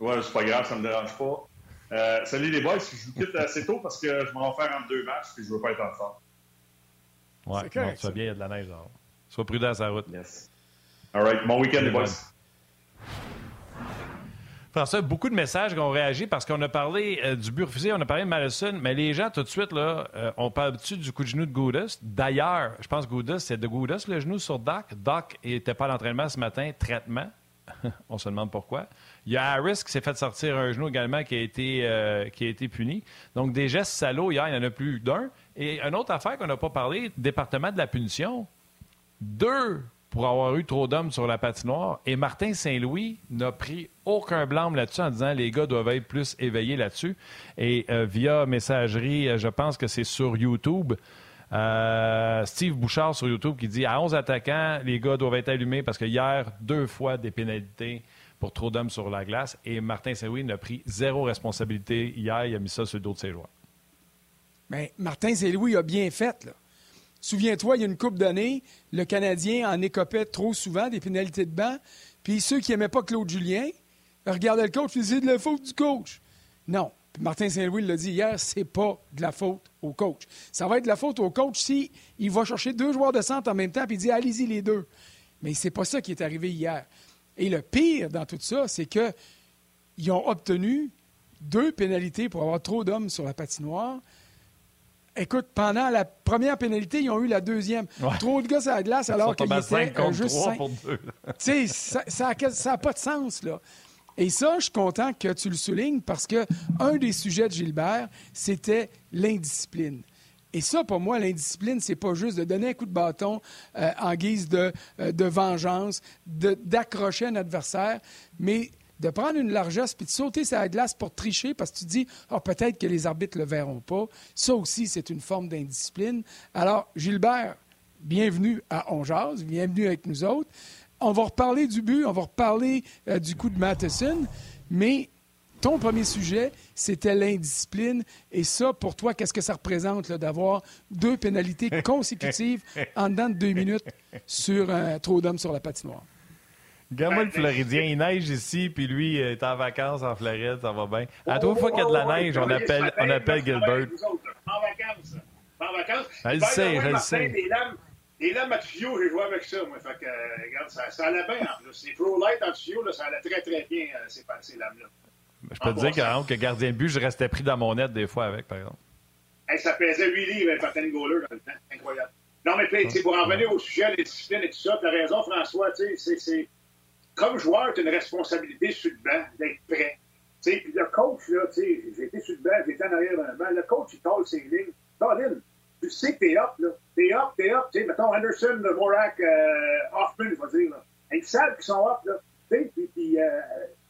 Oui, c'est pas grave, ça me dérange pas. Euh, salut les boys, je vous quitte assez tôt parce que je m'en vais faire en deux matchs et je veux pas être en retard. Ouais, non, tu vas bien, il y a de la neige. Alors. Sois prudent à sa route. Yes. All right, bon week-end les boys. François, beaucoup de messages qui ont réagi parce qu'on a parlé euh, du but refusé, on a parlé de Madison, mais les gens, tout de suite, là, euh, on parle-tu du coup de genou de Goudas? D'ailleurs, je pense que Goudas, c'est de Goudas le genou sur Doc. Doc n'était pas à l'entraînement ce matin, traitement. [laughs] on se demande pourquoi. Il y a Harris qui s'est fait sortir un genou également qui a été, euh, qui a été puni. Donc, des gestes salauds, hier, il y en a plus d'un. Et une autre affaire qu'on n'a pas parlé, département de la punition. Deux pour avoir eu trop d'hommes sur la patinoire. Et Martin Saint-Louis n'a pris aucun blâme là-dessus en disant les gars doivent être plus éveillés là-dessus. Et euh, via messagerie, euh, je pense que c'est sur YouTube. Euh, Steve Bouchard sur YouTube qui dit à 11 attaquants, les gars doivent être allumés parce que hier, deux fois des pénalités pour trop d'hommes sur la glace. Et Martin Saint-Louis n'a pris zéro responsabilité hier. Il a mis ça sur le dos de ses joueurs. Mais Martin Saint-Louis a bien fait, là. Souviens-toi, il y a une couple d'années, le Canadien en écopait trop souvent des pénalités de banc. Puis ceux qui n'aimaient pas Claude Julien regardaient le coach et disaient de la faute du coach. Non. Martin Saint-Louis l'a dit hier, c'est pas de la faute au coach. Ça va être de la faute au coach si il va chercher deux joueurs de centre en même temps et il dit allez-y les deux. Mais c'est pas ça qui est arrivé hier. Et le pire dans tout ça, c'est qu'ils ont obtenu deux pénalités pour avoir trop d'hommes sur la patinoire. Écoute, pendant la première pénalité, ils ont eu la deuxième. Trop de gars à la glace alors qu'il était juste 5. Tu sais, ça n'a pas de sens, là. Et ça, je suis content que tu le soulignes parce que un des sujets de Gilbert, c'était l'indiscipline. Et ça, pour moi, l'indiscipline, c'est pas juste de donner un coup de bâton euh, en guise de, euh, de vengeance, d'accrocher un adversaire, mais de prendre une largesse puis de sauter sa glace pour tricher parce que tu dis oh, peut-être que les arbitres ne le verront pas. Ça aussi, c'est une forme d'indiscipline. Alors, Gilbert, bienvenue à Ongeaz, bienvenue avec nous autres. On va reparler du but, on va reparler euh, du coup de Matheson, mais ton premier sujet, c'était l'indiscipline. Et ça, pour toi, qu'est-ce que ça représente d'avoir deux pénalités consécutives en dedans de deux minutes sur un trop d'hommes sur la patinoire? Regarde-moi le Floridien, il neige ici, puis lui est en vacances en Floride, ça va bien. À toute fois qu'il y a de la neige, on appelle, on appelle Gilbert. En vacances. En vacances. Je le sais, je le sais. Des lames à tuyau, j'ai joué avec ça, moi. Fait que, euh, regarde, ça, ça allait bien en plus. C'est Pro Light en tuyau, là, ça allait très, très bien, euh, ces, ces lames-là. Je peux te dire que, que gardien de but, je restais pris dans mon net des fois avec, par exemple. ça pesait 8 livres, un patin goaler dans le temps. Incroyable. Non, mais pour en revenir au sujet des disciplines et tout ça, tu as raison, François, tu sais, c'est comme joueur, tu as une responsabilité sur le banc d'être prêt. Puis le coach, là, j'ai été sur le banc, j'étais en arrière d'un banc. Le coach, il colle ses lignes. Colin, tu sais que t'es up, là. T'es up, t'es up. sais, mettons Anderson, Morak, euh, Hoffman, je vais dire. Ils savent qu'ils sont up, là. Puis, puis euh,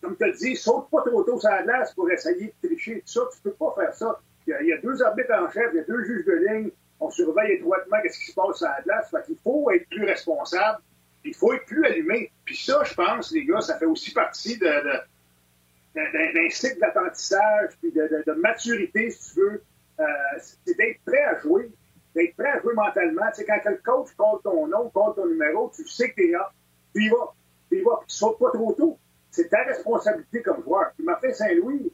comme tu as dit, saute pas trop tôt sur la glace pour essayer de tricher. Tout ça, tu peux pas faire ça. Il y, a, deux arbitres en chef, il y a deux juges de ligne. On surveille étroitement qu'est-ce qui se passe sur la glace. Fait qu'il faut être plus responsable il faut être plus allumé. Puis ça, je pense, les gars, ça fait aussi partie d'un cycle d'apprentissage, puis de, maturité, si tu veux. Euh, c'est d'être prêt à jouer. d'être prêt à jouer mentalement. Tu sais, quand le coach compte ton nom, compte ton numéro, tu sais que t'es là. Tu y vas. Tu y vas. Puis tu sautes pas trop tôt. C'est ta responsabilité comme joueur. Puis Martin Saint-Louis,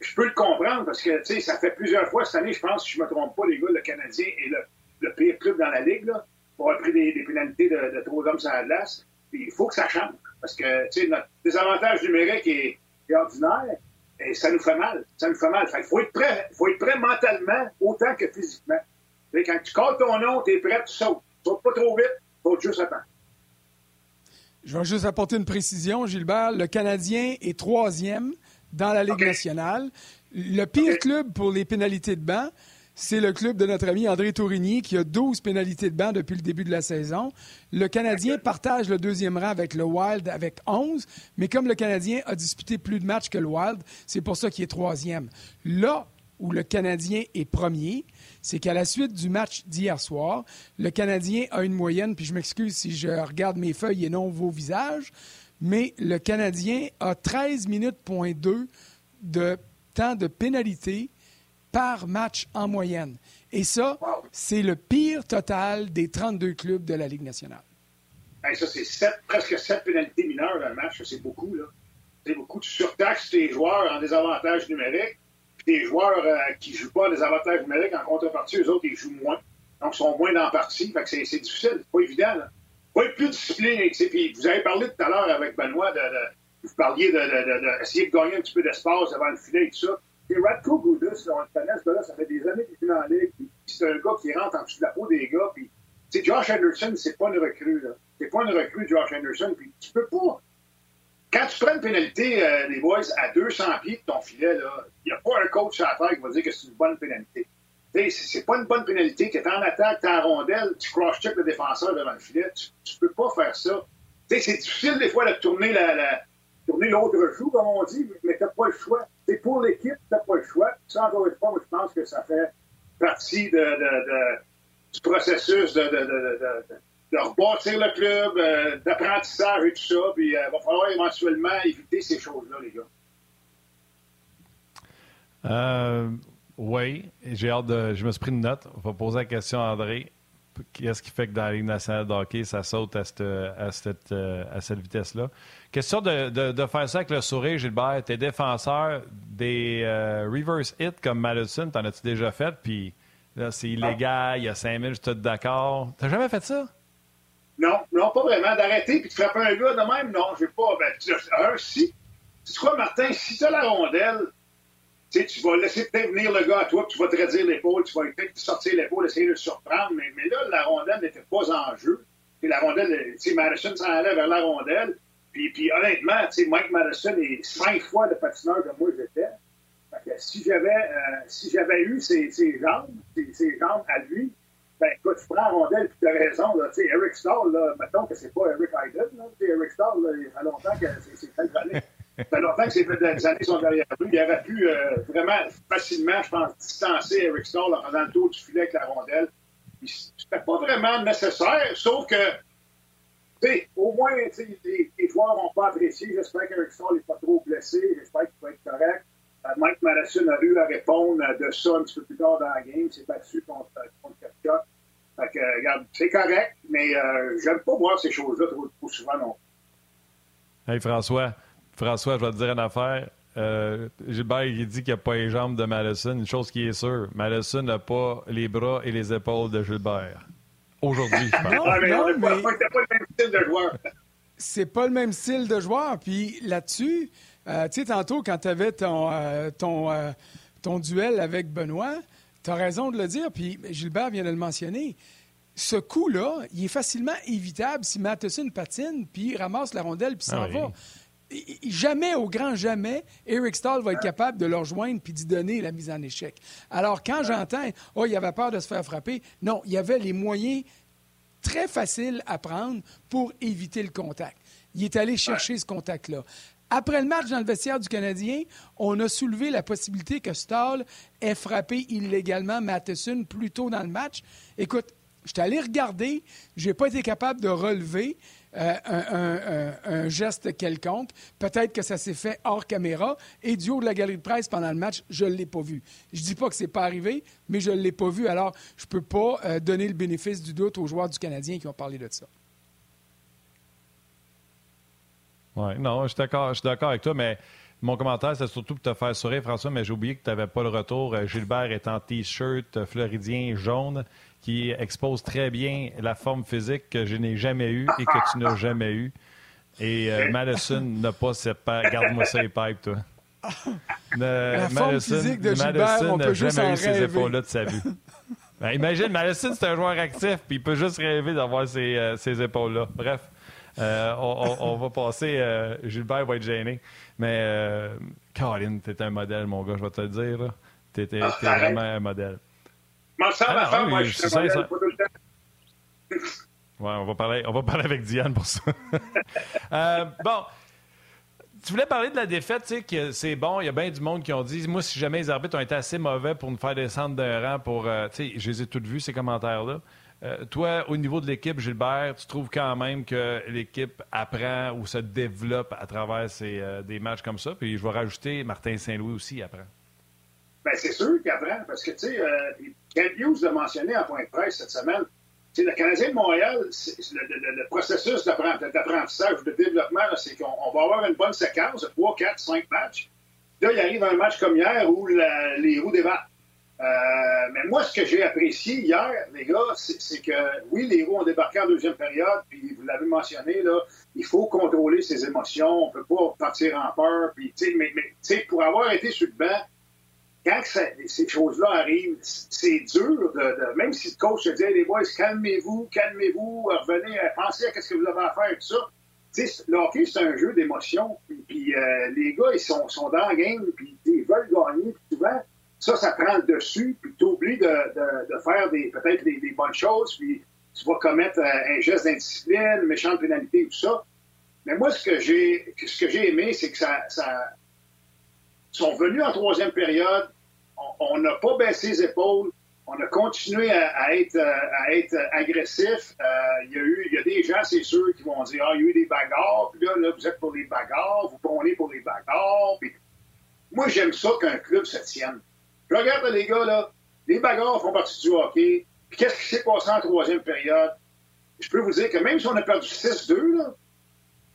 je peux le comprendre parce que, tu sais, ça fait plusieurs fois cette année, je pense, si je me trompe pas, les gars, le Canadien est le, pire club dans la Ligue, là, pour avoir pris des, pénalités de, de trop d'hommes sur la glace. Il faut que ça change. Parce que, tu sais, notre désavantage numérique est, est ordinaire. Et ça nous fait mal. Ça nous fait mal. Il faut être prêt. faut être prêt mentalement autant que physiquement. quand tu colles ton nom, tu es prêt, tu sautes. Tu sautes pas trop vite, faut juste attendre. Je vais juste apporter une précision, Gilbert. Le Canadien est troisième dans la Ligue nationale. Le pire club pour les pénalités de banc, c'est le club de notre ami André Tourigny qui a 12 pénalités de banc depuis le début de la saison. Le Canadien partage le deuxième rang avec le Wild avec 11, mais comme le Canadien a disputé plus de matchs que le Wild, c'est pour ça qu'il est troisième. Là où le Canadien est premier, c'est qu'à la suite du match d'hier soir, le Canadien a une moyenne, puis je m'excuse si je regarde mes feuilles et non vos visages, mais le Canadien a 13 minutes, point 2 de temps de pénalité par match en moyenne. Et ça, c'est le pire total des 32 clubs de la Ligue nationale. ça, c'est presque 7 pénalités mineures dans le match. C'est beaucoup. là. C'est beaucoup. Tu surtaxes tes joueurs en désavantage numérique. Puis tes joueurs euh, qui ne jouent pas en désavantage numérique, en contrepartie, eux autres, ils jouent moins. Donc, ils sont moins dans la partie. Fait que c'est, difficile. C'est pas évident. Là. Faut être plus discipliné. Puis vous avez parlé tout à l'heure avec Benoît de, vous parliez d'essayer de, de, gagner un petit peu d'espace devant le filet et tout ça. Et Radko on le connaît, ce gars-là, ça fait des années qu'il est dans la ligue. C'est un gars qui rentre en dessous de la peau des gars. Puis, Josh Anderson, c'est pas une recrue. là. C'est pas une recrue, Josh Anderson. Puis tu peux pas. Quand tu prends une pénalité, euh, les boys, à 200 pieds de ton filet, il n'y a pas un coach à la terre qui va dire que c'est une bonne pénalité. C'est pas une bonne pénalité. Tu es en attaque, tu en rondelle, tu cross-check le défenseur devant le filet. Tu, tu peux pas faire ça. C'est difficile des fois de tourner la, tourner l'autre joue, comme on dit, mais tu n'as pas le choix. C'est pour l'équipe, tu n'as pas le choix. Ça, encore une fois, moi, je pense que ça fait partie du processus de, de, rebâtir le club, euh, d'apprentissage et tout ça. Puis il euh, va falloir éventuellement éviter ces choses-là, les gars. Euh, oui, j'ai hâte de. Je me suis pris une note. On va poser la question à André qu'est-ce qui fait que dans la Ligue nationale de ça saute à cette, à cette, à cette vitesse-là? Question de, de, faire ça avec le sourire, Gilbert. T'es défenseur des euh, reverse hits comme Madison, t'en as-tu déjà fait? Puis là, c'est illégal, il y a 5000, je suis tout d'accord. T'as jamais fait ça? Non, non, pas vraiment. D'arrêter puis de frapper un gars de même, non, j'ai pas. Ben, un, si. Tu crois, Martin, si t'as la rondelle, tu vas laisser peut-être venir le gars à toi, tu vas te redire l'épaule, tu vas peut-être sortir l'épaule, essayer de le surprendre, mais, mais là, la rondelle n'était pas en jeu. Et la rondelle, tu sais, Madison s'en allait vers la rondelle. Puis, puis honnêtement, Mike Madison est cinq fois le patineur que moi j'étais. si j'avais euh, si j'avais eu ses, jambes, ses, jambes à lui, ben écoute, tu prends la rondelle puis tu as raison. Là, Eric Stahl, là, mettons que c'est pas Eric Hayden. Là, Eric Stahl, là, il a longtemps que c'est quelques années. Ça fait longtemps que ces années sont derrière lui. Il aurait pu euh, vraiment facilement, je pense, distancer Eric Stahl en faisant le tour du filet avec la rondelle. C'était pas vraiment nécessaire, sauf que, au moins, les, les, joueurs n'ont pas apprécié. J'espère qu'Eric Stahl n'est pas trop blessé. J'espère qu'il va être correct. Euh, Mike Madison a eu à répondre de ça un petit peu plus tard dans la game. Il s'est battu contre, contre Kafka. Fait que, regarde, c'est correct, mais euh, j'aime pas voir ces choses-là trop, souvent non Hey François, François, je vais te dire une affaire. Euh, Gilbert, il dit qu'il n'a pas les jambes de Madison. Une chose qui est sûre, Madison n'a pas les bras et les épaules de Gilbert. Aujourd'hui, je pense. non, mais, pas, le même style de joueur. C'est pas le même style de joueur. Puis là-dessus, euh, tu sais, tantôt, quand tu avais ton, euh, ton, ton duel avec Benoît, tu as raison de le dire. Puis Gilbert vient de le mentionner ce coup-là, il est facilement évitable si Matheson patine, puis ramasse la rondelle, puis s'en ah va jamais, au grand jamais, Eric Stahl va être capable de leur rejoindre puis d'y donner la mise en échec. Alors, quand j'entends, oh, il avait peur de se faire frapper, non, il y avait les moyens très faciles à prendre pour éviter le contact. Il est allé chercher ce contact-là. Après le match dans le vestiaire du Canadien, on a soulevé la possibilité que Stahl ait frappé illégalement Matheson plus tôt dans le match. Écoute, Je suis allé regarder, je n'ai pas été capable de relever euh, un, geste quelconque. Peut-être que ça s'est fait hors caméra. Et du haut de la galerie de presse pendant le match, je ne l'ai pas vu. Je ne dis pas que ce n'est pas arrivé, mais je ne l'ai pas vu. Alors, je ne peux pas euh, donner le bénéfice du doute aux joueurs du Canadien qui ont parlé de ça. Oui, non, je suis d'accord avec toi, mais mon commentaire, c'est surtout pour te faire sourire, François, mais j'ai oublié que tu n'avais pas le retour. Euh, Gilbert est en T-shirt floridien jaune qui expose très bien la forme physique que je n'ai jamais eue et que tu n'as jamais eue. Et euh, Madison n'a pas cette. Garde-moi ça les pipes, toi. la forme physique de Gilbert, on peut juste jamais eu ces épaules-là de sa vie. Ben, imagine, Madison, c'est un joueur actif, puis il peut juste rêver d'avoir ces, euh, ces épaules-là. Bref, euh, on, on, va passer. Gilbert va être gêné. Mais, Caroline, t'es un modèle, mon gars, je vais te le dire. T'es ah, vraiment un modèle. Ma femme, moi, je suis ça, ça. tout le temps. Ouais, on va parler, on va parler avec Diane pour ça. [laughs] euh, bon. Tu voulais parler de la défaite, tu sais, que c'est bon, il y a bien du monde qui ont dit, moi, si jamais les arbitres ont été assez mauvais pour nous faire descendre d'un rang, pour, euh, tu sais, je les ai toutes vues, ces commentaires-là. Euh, toi, au niveau de l'équipe, Gilbert, tu trouves quand même que l'équipe apprend ou se développe à travers ces, des matchs comme ça? Puis je vais rajouter, Martin Saint-Louis aussi apprend. Bien, c'est sûr qu'il apprend, parce que, tu sais, Ken Hughes l'a mentionné en point de presse cette semaine. Le Canadien de Montréal, le, processus d'apprentissage, de développement, c'est qu'on va avoir une bonne séquence de 3, 4, 5 matchs. Là, il arrive un match comme hier où les roues débattent. Euh, mais moi, ce que j'ai apprécié hier, les gars, c'est que oui, les roues ont débarqué en deuxième période, puis vous l'avez mentionné, là, il faut contrôler ses émotions, on peut pas partir en peur, puis, mais, mais pour avoir été sur le banc, quand ces choses-là arrivent, c'est dur, de, même si le coach te dit les boys, calmez-vous, calmez-vous, revenez, euh, pensez à ce que vous avez à faire, tout ça. sais, le hockey, c'est un jeu d'émotion. Puis, euh, les gars, ils sont, dans le game, puis ils veulent gagner. Puis souvent, ça, ça prend le dessus, puis tu oublies de, de, de, faire des, peut-être des, bonnes choses, puis tu vas commettre euh, un geste d'indiscipline, une méchante pénalité, tout ça. Mais moi, ce que j'ai, ce que j'ai aimé, c'est que ça, ça sont venus en troisième période, on n'a pas baissé les épaules. On a continué à, être, à être agressif. Euh, il y a eu, il y a des gens, c'est sûr, qui vont dire, ah, il y a eu des bagarres. Puis là, là vous êtes pour les bagarres, vous prenez pour les bagarres. Puis... Moi, j'aime ça qu'un club se tienne. Je regarde les gars, là, les bagarres font partie du hockey. Puis qu'est-ce qui s'est passé en troisième période? Je peux vous dire que même si on a perdu 6-2,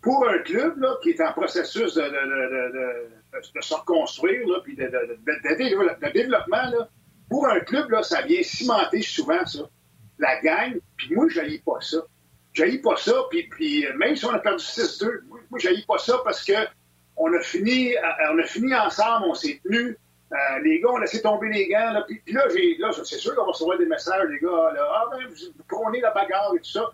pour un club là, qui est en processus de, de, de, de se reconstruire, puis de, développement, là, pour un club, là, ça vient cimenter souvent ça. La gang, puis moi, je n'haïs pas ça. Je pas ça, puis, puis même si on a perdu 6-2, moi, je pas ça parce que on a fini, euh, on a fini ensemble, on s'est tenus. Euh, les gars, on a laissé tomber les gants. Là, puis, là, là c'est sûr qu'on va recevoir des messages, les gars. Là, ah, ben, vous prenez la bagarre et tout ça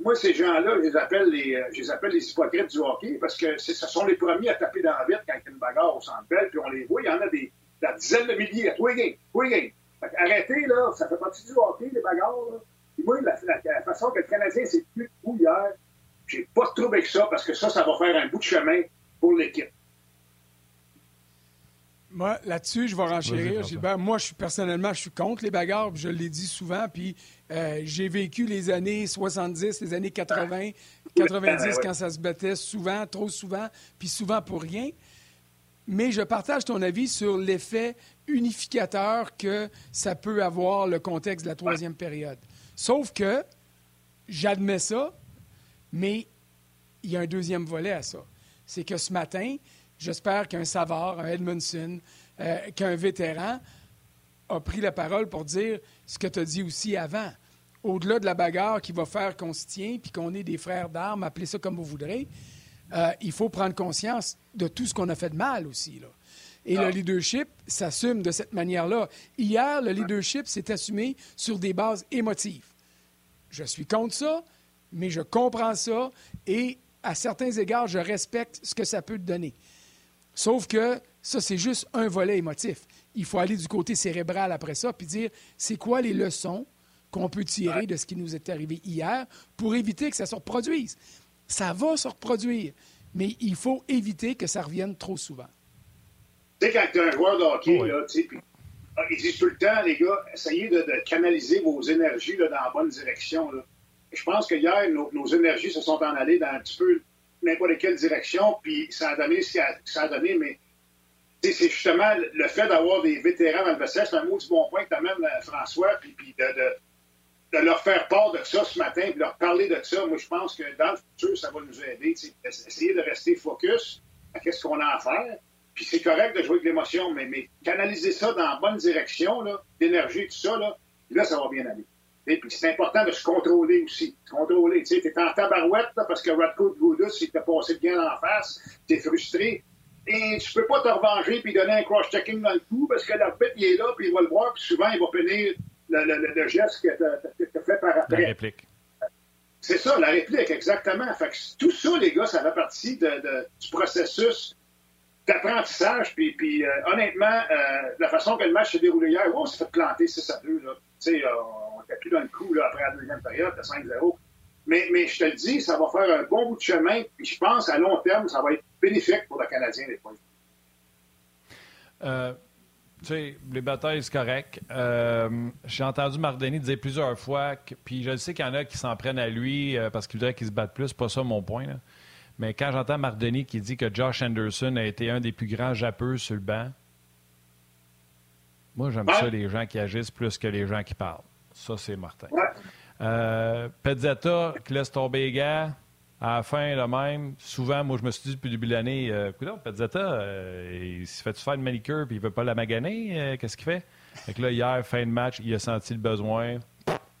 moi, ces gens-là, je les appelle les, euh, je les appelle les hypocrites du hockey parce que ce sont les premiers à taper dans la vitre quand il y a une bagarre au centre belle, puis on les voit, il y en a des, dizaines de milliers à tous les arrêtez, là, ça fait partie du hockey, les bagarres. Puis moi, la, façon que le Canadien s'est plus de hier, j'ai pas de trouble avec ça parce que ça, ça va faire un bout de chemin pour l'équipe. Moi, là-dessus, je vais renchérir, Gilbert. Moi, je suis personnellement, je suis contre les bagarres, je l'ai dit souvent, puis euh, j'ai vécu les années 70, les années 80, 90, [laughs] quand ça se battait souvent, trop souvent, puis souvent pour rien. Mais je partage ton avis sur l'effet unificateur que ça peut avoir le contexte de la troisième période. Sauf que, j'admets ça, mais il y a un deuxième volet à ça. C'est que ce matin, J'espère qu'un Savard, un Edmondson, euh, qu'un vétéran a pris la parole pour dire ce que tu as dit aussi avant. Au-delà de la bagarre qui va faire qu'on se tient puis qu'on est des frères d'armes, appelez ça comme vous voudrez, euh, il faut prendre conscience de tout ce qu'on a fait de mal aussi. Là. Et le ah. leadership s'assume de cette manière-là. Hier, le leadership s'est assumé sur des bases émotives. Je suis contre ça, mais je comprends ça et à certains égards, je respecte ce que ça peut te donner. Sauf que ça, c'est juste un volet émotif. Il faut aller du côté cérébral après ça, puis dire, c'est quoi les leçons qu'on peut tirer de ce qui nous est arrivé hier pour éviter que ça se reproduise? Ça va se reproduire, mais il faut éviter que ça revienne trop souvent. Tu sais, quand tu es un joueur de hockey, là, tu sais, ah, ils disent tout le temps, les gars, essayez de, canaliser vos énergies là, dans la bonne direction. Là. Je pense que hier, nos, énergies se sont en allées dans un petit peu n'importe quelle direction, puis ça a donné ce ça a donné, mais c'est justement le fait d'avoir des vétérans dans le vestiaire, c'est un mot du bon point que tu amènes, euh, François, puis, puis de, de, leur faire part de ça ce matin, puis leur parler de ça. Moi, je pense que dans le futur, ça va nous aider. Essayer de rester focus à ce qu'on a à faire. Puis c'est correct de jouer avec l'émotion, mais, mais canaliser ça dans la bonne direction, l'énergie, tout ça, là, là, ça va bien aller. Et puis c'est important de se contrôler aussi. Se contrôler. Tu es en tabarouette là, parce que Radko Goudus, il t'a passé gain en face, tu es frustré. Et tu peux pas te revenger puis donner un cross-checking dans le cou parce que l'arbitre, il est là, puis il va le voir, puis souvent, il va punir le, le, le, geste que tu as fait par après. La réplique. C'est ça, la réplique, exactement. Fait que tout ça, les gars, ça fait partie de, du processus d'apprentissage. Puis, puis euh, honnêtement, euh, la façon que le match s'est déroulé hier, oh, s'est fait planter 6 à 2. Là. Sais, euh, on n'était plus dans le coup après la deuxième période, de 5-0. Mais, je te le dis, ça va faire un bon bout de chemin. Puis je pense, à long terme, ça va être bénéfique pour le Canadien, les points. Euh, tu sais, les batailles, c'est correct. Euh, j'ai entendu Mardini dire plusieurs fois, que, puis je sais qu'il y en a qui s'en prennent à lui euh, parce qu'il voudrait qu'il se batte plus. pas ça mon point. Mais quand j'entends Mardini qui dit que Josh Anderson a été un des plus grands jappeux sur le banc, moi, j'aime ça, les gens qui agissent plus que les gens qui parlent. Ça, c'est Martin. Ouais. Pezzetta qui laisse tomber les gars à la fin, le même, souvent, moi, je me suis dit depuis le début de l'année, euh, Pezzetta, euh, il se fait-tu faire une manicure puis il veut pas la maganer? Euh, qu'est-ce qu'il fait? Fait que là, hier, fin de match, il a senti le besoin.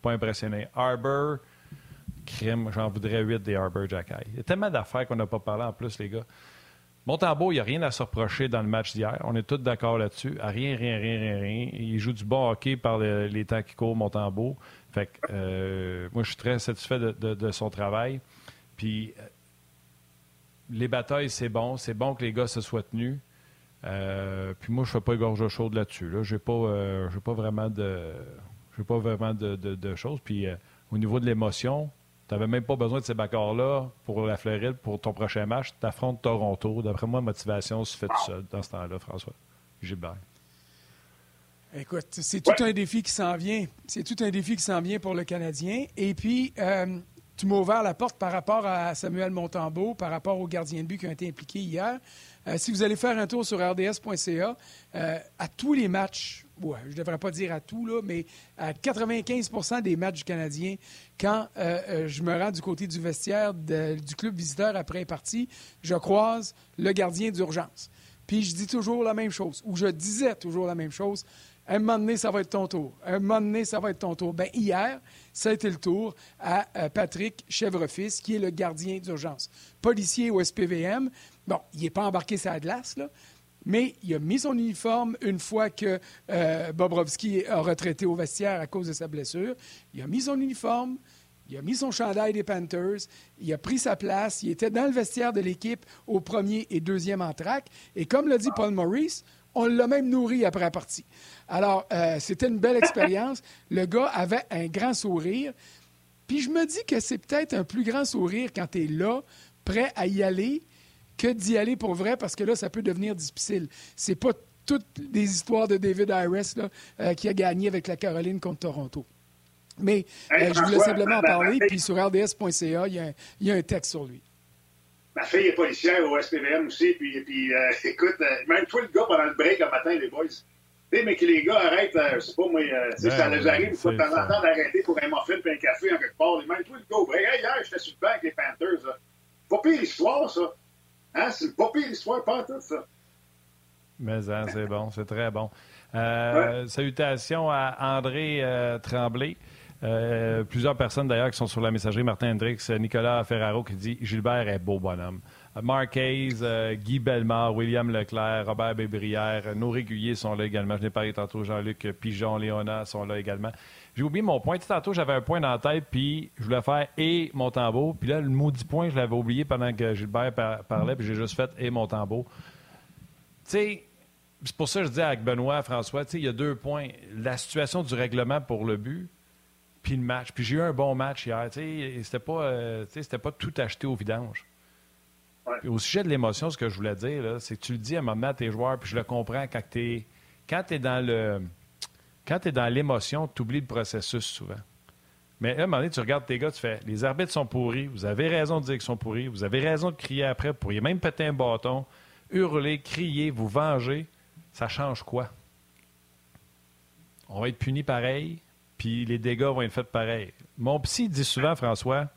Pas impressionné. Arbor, crime, j'en voudrais huit des Arbor Jack Il y a tellement d'affaires qu'on n'a pas parlé en plus, les gars. Montembeau, il n'y a rien à se reprocher dans le match d'hier. On est tous d'accord là-dessus. rien, rien, rien, rien. Il joue du bon hockey par les temps qui courent, Montembeau. Fait que, moi, je suis très satisfait de son travail. Puis euh, les batailles, c'est bon. C'est bon que les gars se soient tenus. Euh, puis moi, je fais pas gorge chaude là-dessus. Là. J'ai pas, euh, pas vraiment de. Pas vraiment de, choses. Puis au niveau de l'émotion, tu n'avais même pas besoin de ces bagarres-là pour la Floride, pour ton prochain match. Tu affrontes Toronto. D'après moi, motivation se fait tout seul dans ce temps-là, François. Gilbert. Écoute, c'est tout un défi qui s'en vient. C'est tout un défi qui s'en vient pour le Canadien. Et puis, tu m'as ouvert la porte par rapport à Samuel Montembeau, par rapport aux gardiens de but qui ont été impliqués hier. Euh, si vous allez faire un tour sur rds.ca, euh, à tous les matchs, je ne devrais pas dire à tout, là, mais à 95% des matchs du Canadien, quand euh, je me rends du côté du vestiaire du club visiteur après partie, je croise le gardien d'urgence. Puis je dis toujours la même chose, ou je disais toujours la même chose. Un moment donné, ça va être ton tour. Un moment donné, ça va être ton tour. Bien, hier, ça a été le tour à euh, Patrick Chevrefils, qui est le gardien d'urgence. Policier au SPVM. Bon, il n'est pas embarqué la glace, là, mais il a mis son uniforme une fois que euh, Bobrovski a retraité au vestiaire à cause de sa blessure. Il a mis son uniforme. Il a mis son chandail des Panthers, il a pris sa place, il était dans le vestiaire de l'équipe au premier et deuxième entraque. Et comme l'a dit Paul Maurice, on l'a même nourri après la partie. Alors, euh, c'était une belle expérience. Le gars avait un grand sourire. Puis je me dis que c'est peut-être un plus grand sourire quand tu es là, prêt à y aller, que d'y aller pour vrai, parce que là, ça peut devenir difficile. C'est pas toutes les histoires de David Iris euh, qui a gagné avec la Caroline contre Toronto. Mais euh, je voulais simplement en parler, puis sur rds.ca, il y, a un texte sur lui. Ma fille est policière au SPVM aussi, puis, puis [laughs] écoute, même toi le gars pendant le break le matin, les boys sais, mais que les gars arrêtent, euh, je sais pas moi, euh, ça les arrive de temps en temps d'arrêter pour un muffin et un café en quelque part. Même toi, le gars, hey, hier, j'étais sur le banc avec les Panthers. Là. Pas pire histoire, ça. Hein? C'est pas pire histoire, pas tout, ça. Mais hein, c'est bon, c'est très bon. Euh, salutations à André Tremblay. plusieurs personnes d'ailleurs qui sont sur la messagerie, Martin Hendrix, Nicolas Ferraro qui dit Gilbert est beau bonhomme. Mark Hayes, euh, Guy Bellemare, William Leclerc, Robert Bébrière, nos réguliers sont là également. Je n'ai parlé tantôt, Jean-Luc Pigeon, Léona sont là également. J'ai oublié mon point. Tantôt, j'avais un point dans la tête, puis je voulais faire et mon tambour. Puis là, le maudit point, je l'avais oublié pendant que Gilbert parlait, puis j'ai juste fait et mon tambour. Tu sais, c'est pour ça que je dis avec Benoît, François, tu sais, il y a deux points. La situation du règlement pour le but, puis le match. Puis j'ai eu un bon match hier. Tu sais, c'était pas, euh, c'était pas tout acheté au vidange. Au sujet de l'émotion, ce que je voulais dire, c'est que tu le dis à un moment à tes joueurs, puis je le comprends quand tu es, quand es dans le Quand tu es dans l'émotion, tu oublies le processus souvent. Mais à un moment donné, tu regardes tes gars, tu fais les arbitres sont pourris, vous avez raison de dire qu'ils sont pourris, vous avez raison de crier après, vous pourriez même péter un bâton, hurler, crier, vous venger. Ça change quoi? On va être puni pareil, puis les dégâts vont être faits pareil. Mon psy dit souvent, François,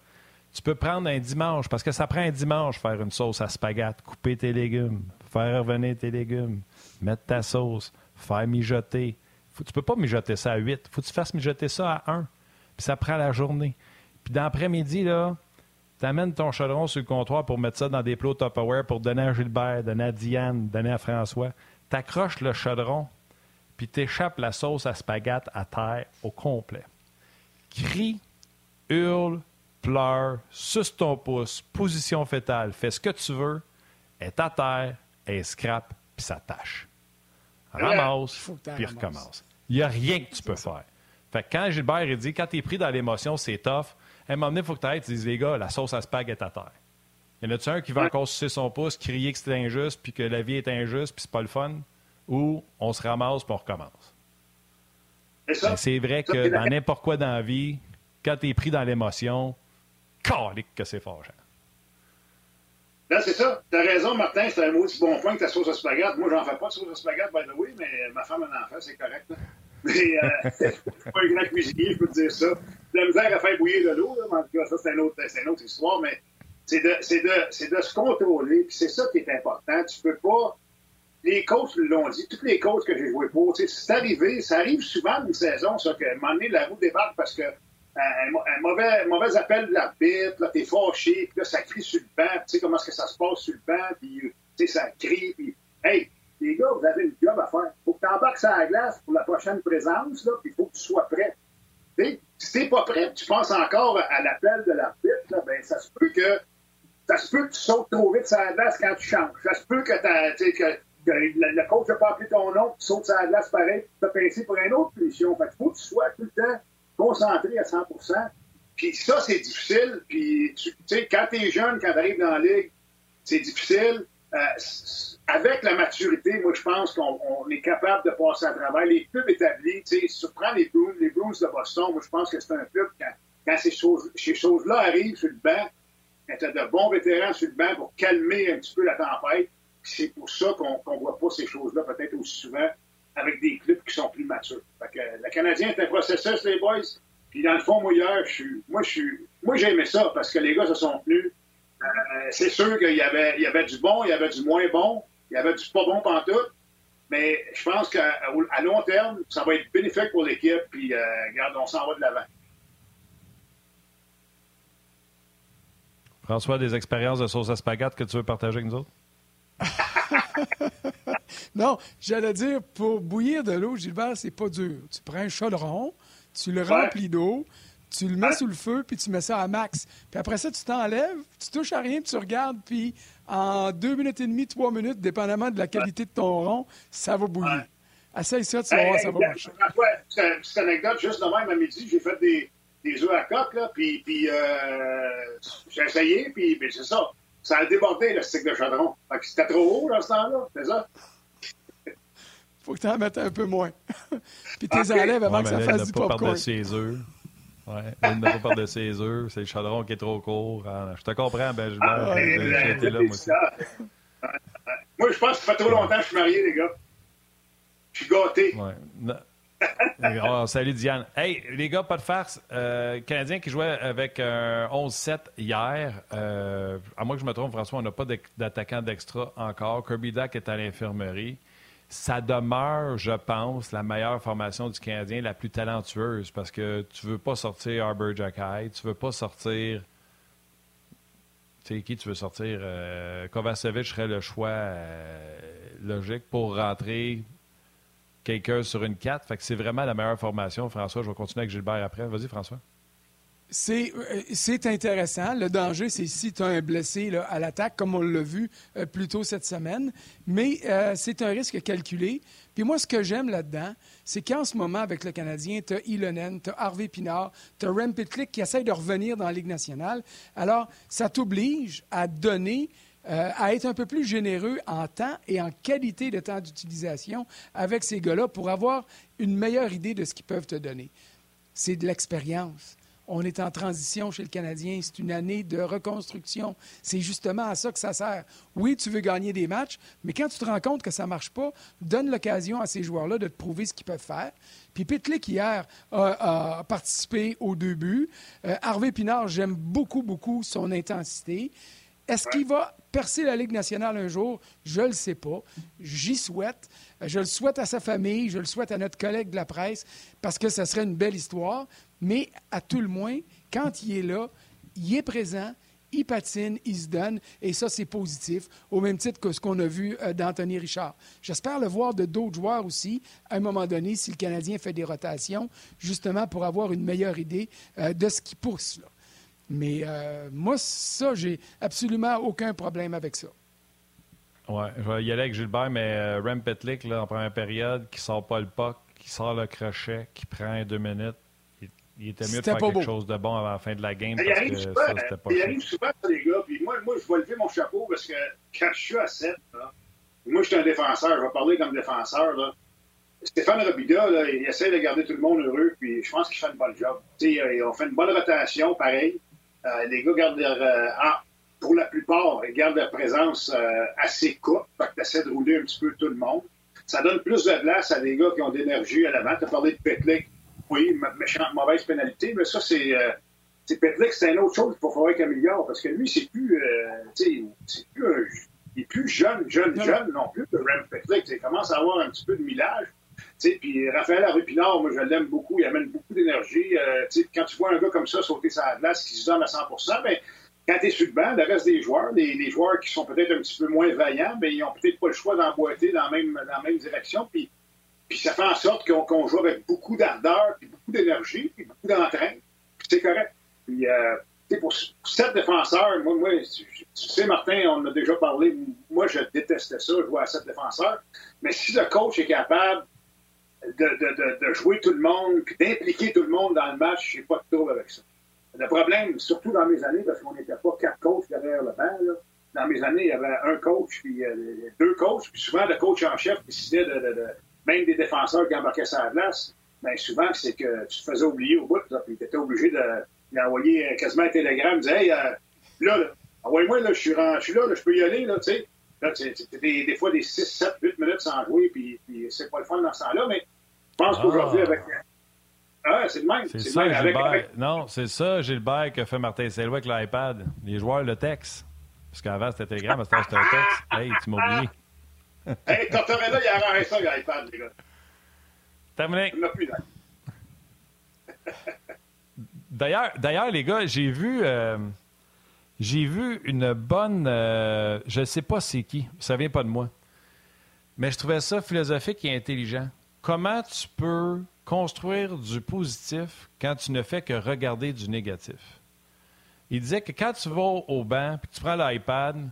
tu peux prendre un dimanche, parce que ça prend un dimanche faire une sauce à spaghette, couper tes légumes, faire revenir tes légumes, mettre ta sauce, faire mijoter. Faut, tu peux pas mijoter ça à 8. faut que tu fasses mijoter ça à 1 puis ça prend la journée. Puis dans l'après-midi, là, amènes ton chaudron sur le comptoir pour mettre ça dans des plots Tupperware pour donner à Gilbert, donner à Diane, donner à François. T'accroches le chaudron, puis t'échappes la sauce à spaghette à terre au complet. Crie, hurle, pleure, suce ton pouce, position fétale, fais ce que tu veux, est à terre, est scrap, puis ça tâche. Ramasse, puis recommence. Il n'y a rien que tu peux faire. Fait que quand Gilbert il dit quand tu es pris dans l'émotion, c'est tough, à un moment donné, il faut que tu arrêtes, tu dises les gars, la sauce à spag est à terre. Il y en a-tu un qui va encore sucer son pouce, crier que c'est injuste, puis que la vie est injuste, puis c'est pas le fun, ou on se ramasse, puis on recommence? C'est vrai que dans n'importe quoi dans la vie, quand tu es pris dans l'émotion, calique que c'est fort. Là, c'est ça. T'as raison, Martin, c'est un aussi bon point que ta sauce à spaghetti. Moi, j'en fais pas de sauce à spaghetti, by the way, mais ma femme en en fait, c'est correct. [laughs] Mais euh, je suis pas un grand cuisinier, je peux te dire ça. La misère à faire bouillir de l'eau, mais en tout cas, ça, c'est une autre, autre histoire, mais c'est de, de, de se contrôler, puis c'est ça qui est important. Tu peux pas. Les coachs l'ont dit, tous les coachs que j'ai joué pour, c'est arrivé, ça arrive souvent une saison, ça, moment donné, la roue débarque parce que euh, un, mauvais, mauvais appel de l'arbitre, là, t'es fâché, puis là, ça crie sur le banc, tu sais comment est-ce que ça se passe sur le banc, puis, tu sais, ça crie, puis, hey, les gars, vous avez une job à faire. Faut que tu embarques sur la glace pour la prochaine présence, là, puis faut que tu sois prêt. T'sais, si tu n'es pas prêt, tu penses encore à l'appel de l'arbitre, ben, ça se peut que ça se peut que tu sautes trop vite sur la glace quand tu changes. Ça se peut que, que, que le coach n'a pas appelé ton nom, tu sautes sur la glace pareil, tu as pincé pour une autre punition. Fait faut que tu sois tout le temps concentré à 100% Puis ça, c'est difficile. Puis, tu sais, quand tu es jeune, quand tu arrives dans la ligue, c'est difficile. Euh, avec la maturité, moi, je pense qu'on est capable de passer à travers. Les clubs établis, tu sais, si tu prends les Bruins, les Bruins de Boston, moi, je pense que c'est un club, quand, quand ces choses-là arrivent sur le banc, quand tu as de bons vétérans sur le banc pour calmer un petit peu la tempête, c'est pour ça qu'on ne voit pas ces choses-là peut-être aussi souvent avec des clubs qui sont plus matures. Fait que, le Canadien est un processus, les boys. Puis dans le fond, moi, hier, je suis, moi, je suis, moi, j'ai aimé ça parce que les gars se sont tenus. Euh, c'est sûr qu'il y avait, il y avait du bon, il y avait du moins bon. Il y avait du pas bon pantoute. Mais je pense qu'à long terme, ça va être bénéfique pour l'équipe. Puis, euh, regarde, on s'en va de l'avant. François, des expériences de sauce à spaghette que tu veux partager avec nous autres? [laughs] non, j'allais dire, pour bouillir de l'eau, Gilbert, c'est pas dur. Tu prends un chaudron, tu le remplis d'eau, tu le mets sous le feu, puis tu mets ça à max. Puis après ça, tu t'enlèves, tu touches à rien, puis tu regardes, puis en deux minutes et demie, trois minutes, dépendamment de la qualité de ton rond, ça va bouillir. Essaye ça, tu vas voir, ça va marcher. Une petite anecdote, juste de même à midi, j'ai fait des, des œufs à coque, là, puis, puis euh, j'ai essayé, puis c'est ça. Ça a débordé, le stick de chaudron. c'était trop haut, dans ce temps-là, c'est ça? Faut que tu en mettes un peu moins. [laughs] puis tu les enlèves avant que ça fasse du popcorn. Oui, il n'a pas peur de ses œufs. C'est le chaudron qui est trop court. Ah, je te comprends, ben, ah, été là, moi aussi. Moi, je pense que ça fait trop longtemps que je suis marié, les gars. Je suis gâté. Ouais. [laughs] oh, salut Diane. Hey, les gars, pas de farce. Euh, Canadien qui jouait avec un 11-7 hier. Euh, à moins que je me trompe, François, on n'a pas d'attaquant d'extra encore. Kirby Dack est à l'infirmerie ça demeure, je pense, la meilleure formation du Canadien, la plus talentueuse, parce que tu veux pas sortir Arbor Jacky, tu veux pas sortir. Tu sais, qui tu veux sortir euh, Kovacevic serait le choix euh, logique pour rentrer quelqu'un sur une 4. Fait que c'est vraiment la meilleure formation. François, je vais continuer avec Gilbert après. Vas-y, François. Euh, c'est intéressant. Le danger, c'est si tu as un blessé à l'attaque, comme on l'a vu euh, plus tôt cette semaine. Mais euh, c'est un risque calculé. Puis moi, ce que j'aime là-dedans, c'est qu'en ce moment, avec le Canadien, tu as Ilonen, tu as Harvey Pinard, tu as Rem Pitlick qui essaye de revenir dans la Ligue nationale. Alors, ça t'oblige à donner à être un peu plus généreux en temps et en qualité de temps d'utilisation avec ces gars-là pour avoir une meilleure idée de ce qu'ils peuvent te donner. C'est de l'expérience. On est en transition chez le Canadien. C'est une année de reconstruction. C'est justement à ça que ça sert. Oui, tu veux gagner des matchs, mais quand tu te rends compte que ça ne marche pas, donne l'occasion à ces joueurs-là de te prouver ce qu'ils peuvent faire. Puis Pitlick, hier, a, participé aux deux buts. Euh, Harvey Pinard, j'aime beaucoup, beaucoup son intensité. Est-ce qu'il va percer la Ligue nationale un jour? Je ne le sais pas. J'y souhaite. Je le souhaite à sa famille, je le souhaite à notre collègue de la presse, parce que ce serait une belle histoire. Mais à tout le moins, quand il est là, il est présent, il patine, il se donne, et ça, c'est positif, au même titre que ce qu'on a vu euh, d'Anthony Richard. J'espère le voir de d'autres joueurs aussi, à un moment donné, si le Canadien fait des rotations, justement pour avoir une meilleure idée euh, de ce qui pousse. Là. Mais euh, moi, ça, j'ai absolument aucun problème avec ça. Oui, je vais y aller avec Gilbert, mais euh, Rem Petlik, là, en première période, qui sort pas le puck, qui sort le crochet, qui prend deux minutes, il, était mieux de faire quelque chose de bon avant la fin de la game. Parce il arrive, que souvent, ça, pas il arrive souvent, ça, les gars. Puis moi, moi, je vais lever mon chapeau parce que quand je suis à 7, là, moi, je suis un défenseur. Je vais parler comme défenseur. Là. Stéphane Robida, là, il essaie de garder tout le monde heureux, puis je pense qu'il fait une bonne job. T'sais, on fait une bonne rotation, pareil. Euh, les gars gardent leur. Euh, ah, pour la plupart, ils gardent leur présence euh, assez courte. Fait que essaies de rouler un petit peu tout le monde. Ça donne plus de place à des gars qui ont d'énergie à l'avant. Tu as parlé de Petlik. Oui, méchante, mauvaise pénalité, mais ça, c'est. Euh, Petlik, c'est une autre chose qu'il faut faire avec Améliore, parce que lui, c'est plus. c'est plus il est plus jeune, jeune, jeune non plus que Rem Petlik. Il commence à avoir un petit peu de millage. Puis Raphaël Arupinard, moi, je l'aime beaucoup. Il amène beaucoup d'énergie. Euh, quand tu vois un gars comme ça sauter sa glace qui se donne à 100 ben, quand tu es sur le banc, le reste des joueurs, les, joueurs qui sont peut-être un petit peu moins vaillants, ben, ils n'ont peut-être pas le choix d'emboîter dans, la même, dans direction. Puis, puis ça fait en sorte qu'on joue avec beaucoup d'ardeur, puis beaucoup d'énergie, puis beaucoup d'entrain. c'est correct. Puis, euh, pour sept défenseurs, moi, moi, tu sais, Martin, on en a déjà parlé, moi, je détestais ça, jouer à sept défenseurs. Mais si le coach est capable de, jouer tout le monde, d'impliquer tout le monde dans le match, je n'ai pas de trouble avec ça. Le problème, surtout dans mes années, parce qu'on n'était pas quatre coachs derrière le banc, dans mes années, il y avait un coach, puis euh, deux coachs, puis souvent le coach en chef décidait de, même des défenseurs qui embarquaient la glace, bien souvent, c'est que tu te faisais oublier au bout, puis tu étais obligé d'envoyer quasiment un télégramme, dire Hey, euh, là, là envoie-moi, là, je suis, là, je peux y aller, là, tu sais. Là, c'est des, des, fois des 6, 7, 8 minutes sans jouer, puis, puis c'est pas le fun dans ce temps-là, mais pense qu'aujourd'hui, ah. avec. Ah, c'est le même. C'est ça, même. Avec, Non, c'est ça, Gilbert, que fait Martin Selva avec l'iPad. Les joueurs le texte. Parce qu'avant, c'était Telegram, maintenant, c'était un texte. [laughs] Hey, tu m'as oublié. [laughs] hey, Tortorella, il a arrêté ça, l'iPad, les gars. Terminé. [laughs] D'ailleurs, d'ailleurs, les gars, j'ai vu, euh, j'ai vu une bonne, euh, je ne sais pas c'est qui, ça vient pas de moi, mais je trouvais ça philosophique et intelligent comment tu peux construire du positif quand tu ne fais que regarder du négatif? Il disait que quand tu vas au banc, puis tu prends l'iPad,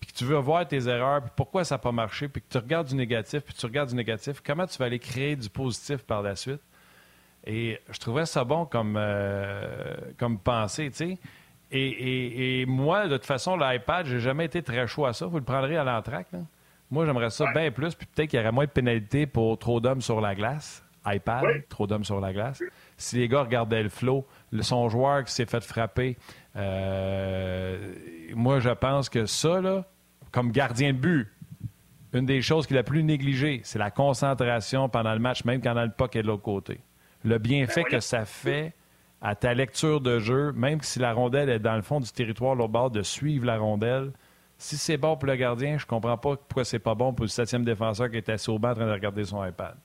puis que tu veux voir tes erreurs, puis pourquoi ça n'a pas marché, puis que tu regardes du négatif, puis tu regardes du négatif, comment tu vas aller créer du positif par la suite? Et je trouvais ça bon comme, euh, comme pensée, tu sais. Et, moi, de toute façon, l'iPad, j'ai jamais été très chaud à ça. Vous le prendrez à l'entraque, moi, j'aimerais ça bien plus, puis peut-être qu'il y aurait moins de pénalités pour trop d'hommes sur la glace. iPad, trop d'hommes sur la glace. Si les gars regardaient le flow, son joueur qui s'est fait frapper, euh, moi, je pense que ça, là, comme gardien de but, une des choses qu'il a plus négligée, c'est la concentration pendant le match, même quand le puck est de l'autre côté. Le bienfait ben que ça fait à ta lecture de jeu, même si la rondelle est dans le fond du territoire, l'autre bord, de suivre la rondelle, si c'est bon pour le gardien, je comprends pas pourquoi c'est pas bon pour le septième défenseur qui est assis au banc en train de regarder son iPad.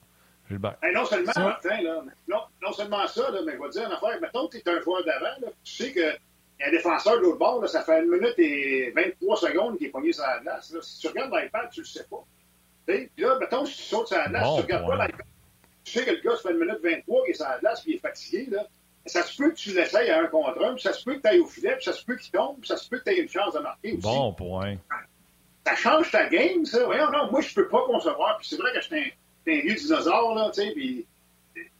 Gilbert. non seulement, Martin, là, non, non, seulement ça, là, mais je vais te dire une affaire. Mettons que tu es un joueur d'avant, tu sais qu'il y a un défenseur de l'autre bord, là, ça fait une minute et 23 secondes qu'il est pogné sur la glace. Là. Si tu regardes l'iPad, tu le sais pas. Puis là, mettons, si tu sautes sur la glace, tu regardes pas l'iPad. Tu sais que le gars, ça fait une minute 23 qu'il est sur la glace et il est fatigué. Là. Ça se peut que tu l'essayes à un contre un, puis ça se peut que tu ailles au filet, puis ça se peut qu'il tombe, puis ça se peut que tu aies une chance de marquer aussi. Bon point. Ça change ta game, ça. Voyons, non, moi, je peux pas concevoir. Puis c'est vrai que j'étais un, un, vieux dinosaure, là, tu sais, puis...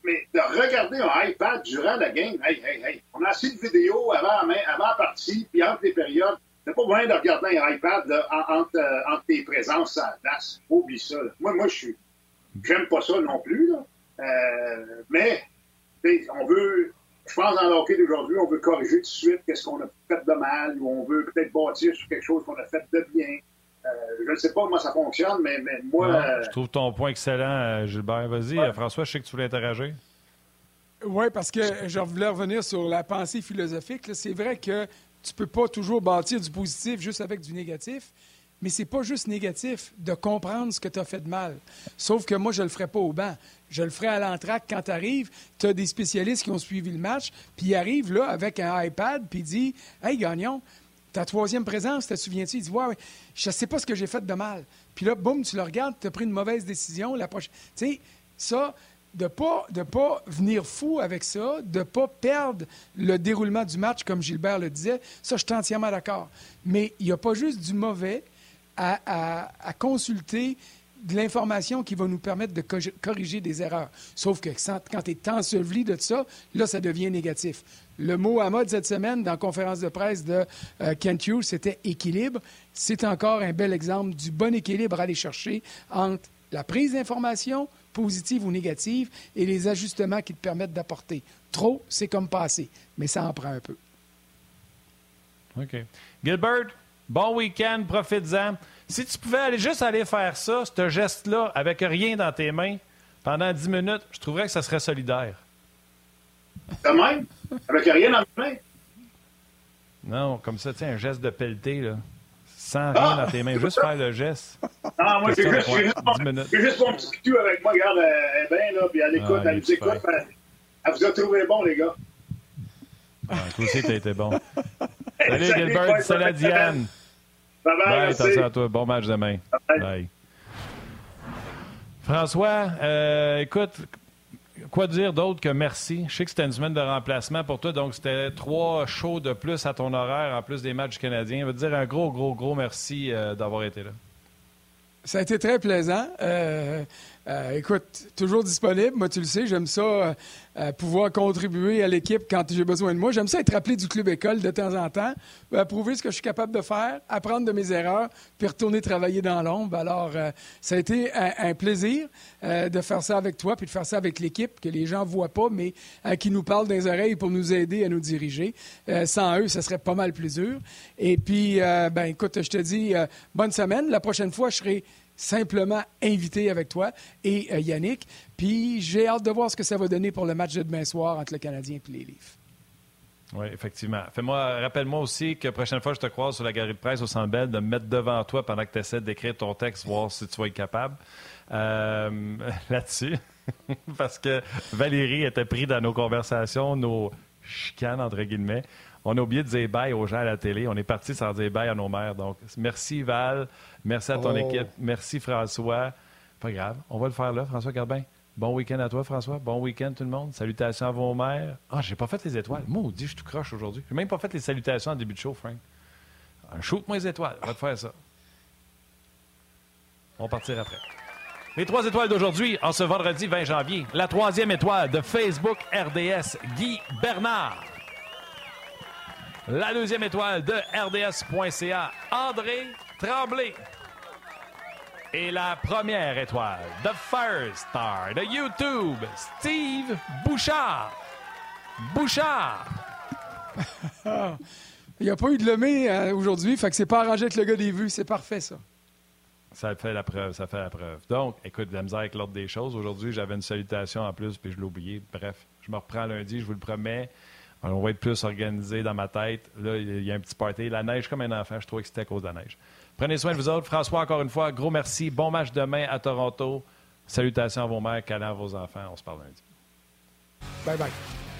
Mais de regarder un iPad durant la game, hey, hey, hey, on a assez de vidéos avant, avant la partie, puis entre les périodes, de t'as pas besoin de regarder un iPad entre, euh, entre, tes présences à la place. Oublie ça. Moi, moi je suis. J'aime pas ça non plus. Là. Euh, mais on veut. Je pense dans l'hockey d'aujourd'hui, on veut corriger tout de suite qu'est-ce qu'on a fait de mal, ou on veut peut-être bâtir sur quelque chose qu'on a fait de bien. Euh, je ne sais pas comment ça fonctionne, mais, mais moi. je trouve ton point excellent, Gilbert. Vas-y, François, je sais que tu voulais interagir. Oui, parce que je voulais revenir sur la pensée philosophique. C'est vrai que tu peux pas toujours bâtir du positif juste avec du négatif, mais c'est pas juste négatif de comprendre ce que tu as fait de mal. Sauf que moi, je le ferai pas au banc. Je le ferai à l'entraque quand tu arrives. Tu as des spécialistes qui ont suivi le match, puis ils arrivent là avec un iPad, puis ils disent Hey, Gagnon, ta troisième présence, te souviens-tu? Il dit Ouais, ouais, je sais pas ce que j'ai fait de mal. Puis là, boum, tu le regardes, tu as pris une mauvaise décision. La prochaine. Tu sais, ça, de pas, de pas venir fou avec ça, de ne pas perdre le déroulement du match, comme Gilbert le disait, ça, je suis entièrement d'accord. Mais il n'y a pas juste du mauvais à, consulter de l'information qui va nous permettre de corriger des erreurs. Sauf que quand tu es enseveli de ça, là, ça devient négatif. Le mot à mode cette semaine dans la conférence de presse de euh, Kent c'était équilibre. C'est encore un bel exemple du bon équilibre à aller chercher entre la prise d'information, positive ou négative, et les ajustements qui te permettent d'apporter. Trop, c'est comme passer, mais ça en prend un peu. OK. Gilbert, bon week-end, profites-en. Si tu pouvais aller juste aller faire ça, ce geste-là, avec rien dans tes mains, pendant 10 minutes, je trouverais que ça serait solidaire. De même? Avec rien dans tes mains? Non, comme ça, tu un geste de pelleté, là sans rien dans tes mains, juste faire le geste. Ah, moi, j'ai juste, juste, juste, mon petit cul avec moi, regarde, elle est bien, là, puis elle écoute, ah, elle nous écoute. Elle, vous a trouvé bon, les gars. Ah, toi aussi, t'as été bon. [laughs] Salut, Gilbert, salut à Diane. Bye bye. Bye, attention à toi. Bon match demain. Bye. bye. François, euh, écoute, quoi dire d'autre que merci? Je sais que c'était une semaine de remplacement pour toi, donc c'était trois shows de plus à ton horaire en plus des matchs canadiens. Je veux te dire un gros, gros, gros merci euh, d'avoir été là. Ça a été très plaisant. Euh, euh, écoute, toujours disponible. Moi, tu le sais, j'aime ça euh, pouvoir contribuer à l'équipe quand j'ai besoin de moi. J'aime ça être rappelé du club école de temps en temps, prouver ce que je suis capable de faire, apprendre de mes erreurs, puis retourner travailler dans l'ombre. Alors, ça a été un, plaisir de faire ça avec toi, puis de faire ça avec l'équipe que les gens voient pas, mais qui nous parle des oreilles pour nous aider à nous diriger. sans eux, ça serait pas mal plus dur. Et puis, ben, écoute, je te dis bonne semaine. La prochaine fois, je serai simplement invité avec toi et euh, Yannick. Puis j'ai hâte de voir ce que ça va donner pour le match de demain soir entre le Canadien et les Leafs. Oui, effectivement. Fais-moi, rappelle-moi aussi que la prochaine fois que je te croise sur la galerie de presse au Centre Bell, de me mettre devant toi pendant que tu essaies d'écrire ton texte, voir si tu vas être capable euh, [laughs] là-dessus. [laughs] Parce que Valérie était pris dans nos conversations, nos chicanes, entre guillemets. On a oublié de dire bye aux gens à la télé. On est parti sans dire bye à nos mères. Donc, merci Val. Merci à ton oh. équipe. Merci François. Pas grave. On va le faire là, François Garbin. Bon week-end à toi, François. Bon week-end, tout le monde. Salutations à vos mères. Ah, j'ai pas fait les étoiles. Maudit, je tout croche aujourd'hui. J'ai même pas fait les salutations en début de show, Frank. Shoot-moi les étoiles. On va te faire ça. On va partir après. Les trois étoiles d'aujourd'hui, en ce vendredi 20 janvier. La troisième étoile de Facebook RDS, Guy Bernard. La deuxième étoile de RDS.ca, André Tremblay. Et la première étoile, The Fire Star de YouTube, Steve Bouchard. Bouchard! [laughs] Il n'y a pas eu de lemé euh, aujourd'hui, fait que c'est pas arrangé avec le gars des vues. C'est parfait, ça. Ça fait la preuve, ça fait la preuve. Donc, écoute, la misère avec l'ordre des choses. Aujourd'hui, j'avais une salutation en plus, puis je l'ai oublié. Bref, je me reprends lundi, je vous le promets. On va être plus organisé dans ma tête. Là, il y a un petit party. La neige comme un enfant. Je trouvais que c'était à cause de la neige. Prenez soin de vous autres. François, encore une fois, gros merci. Bon match demain à Toronto. Salutations à vos mères, câlins à vos enfants. On se parle lundi. Bye bye.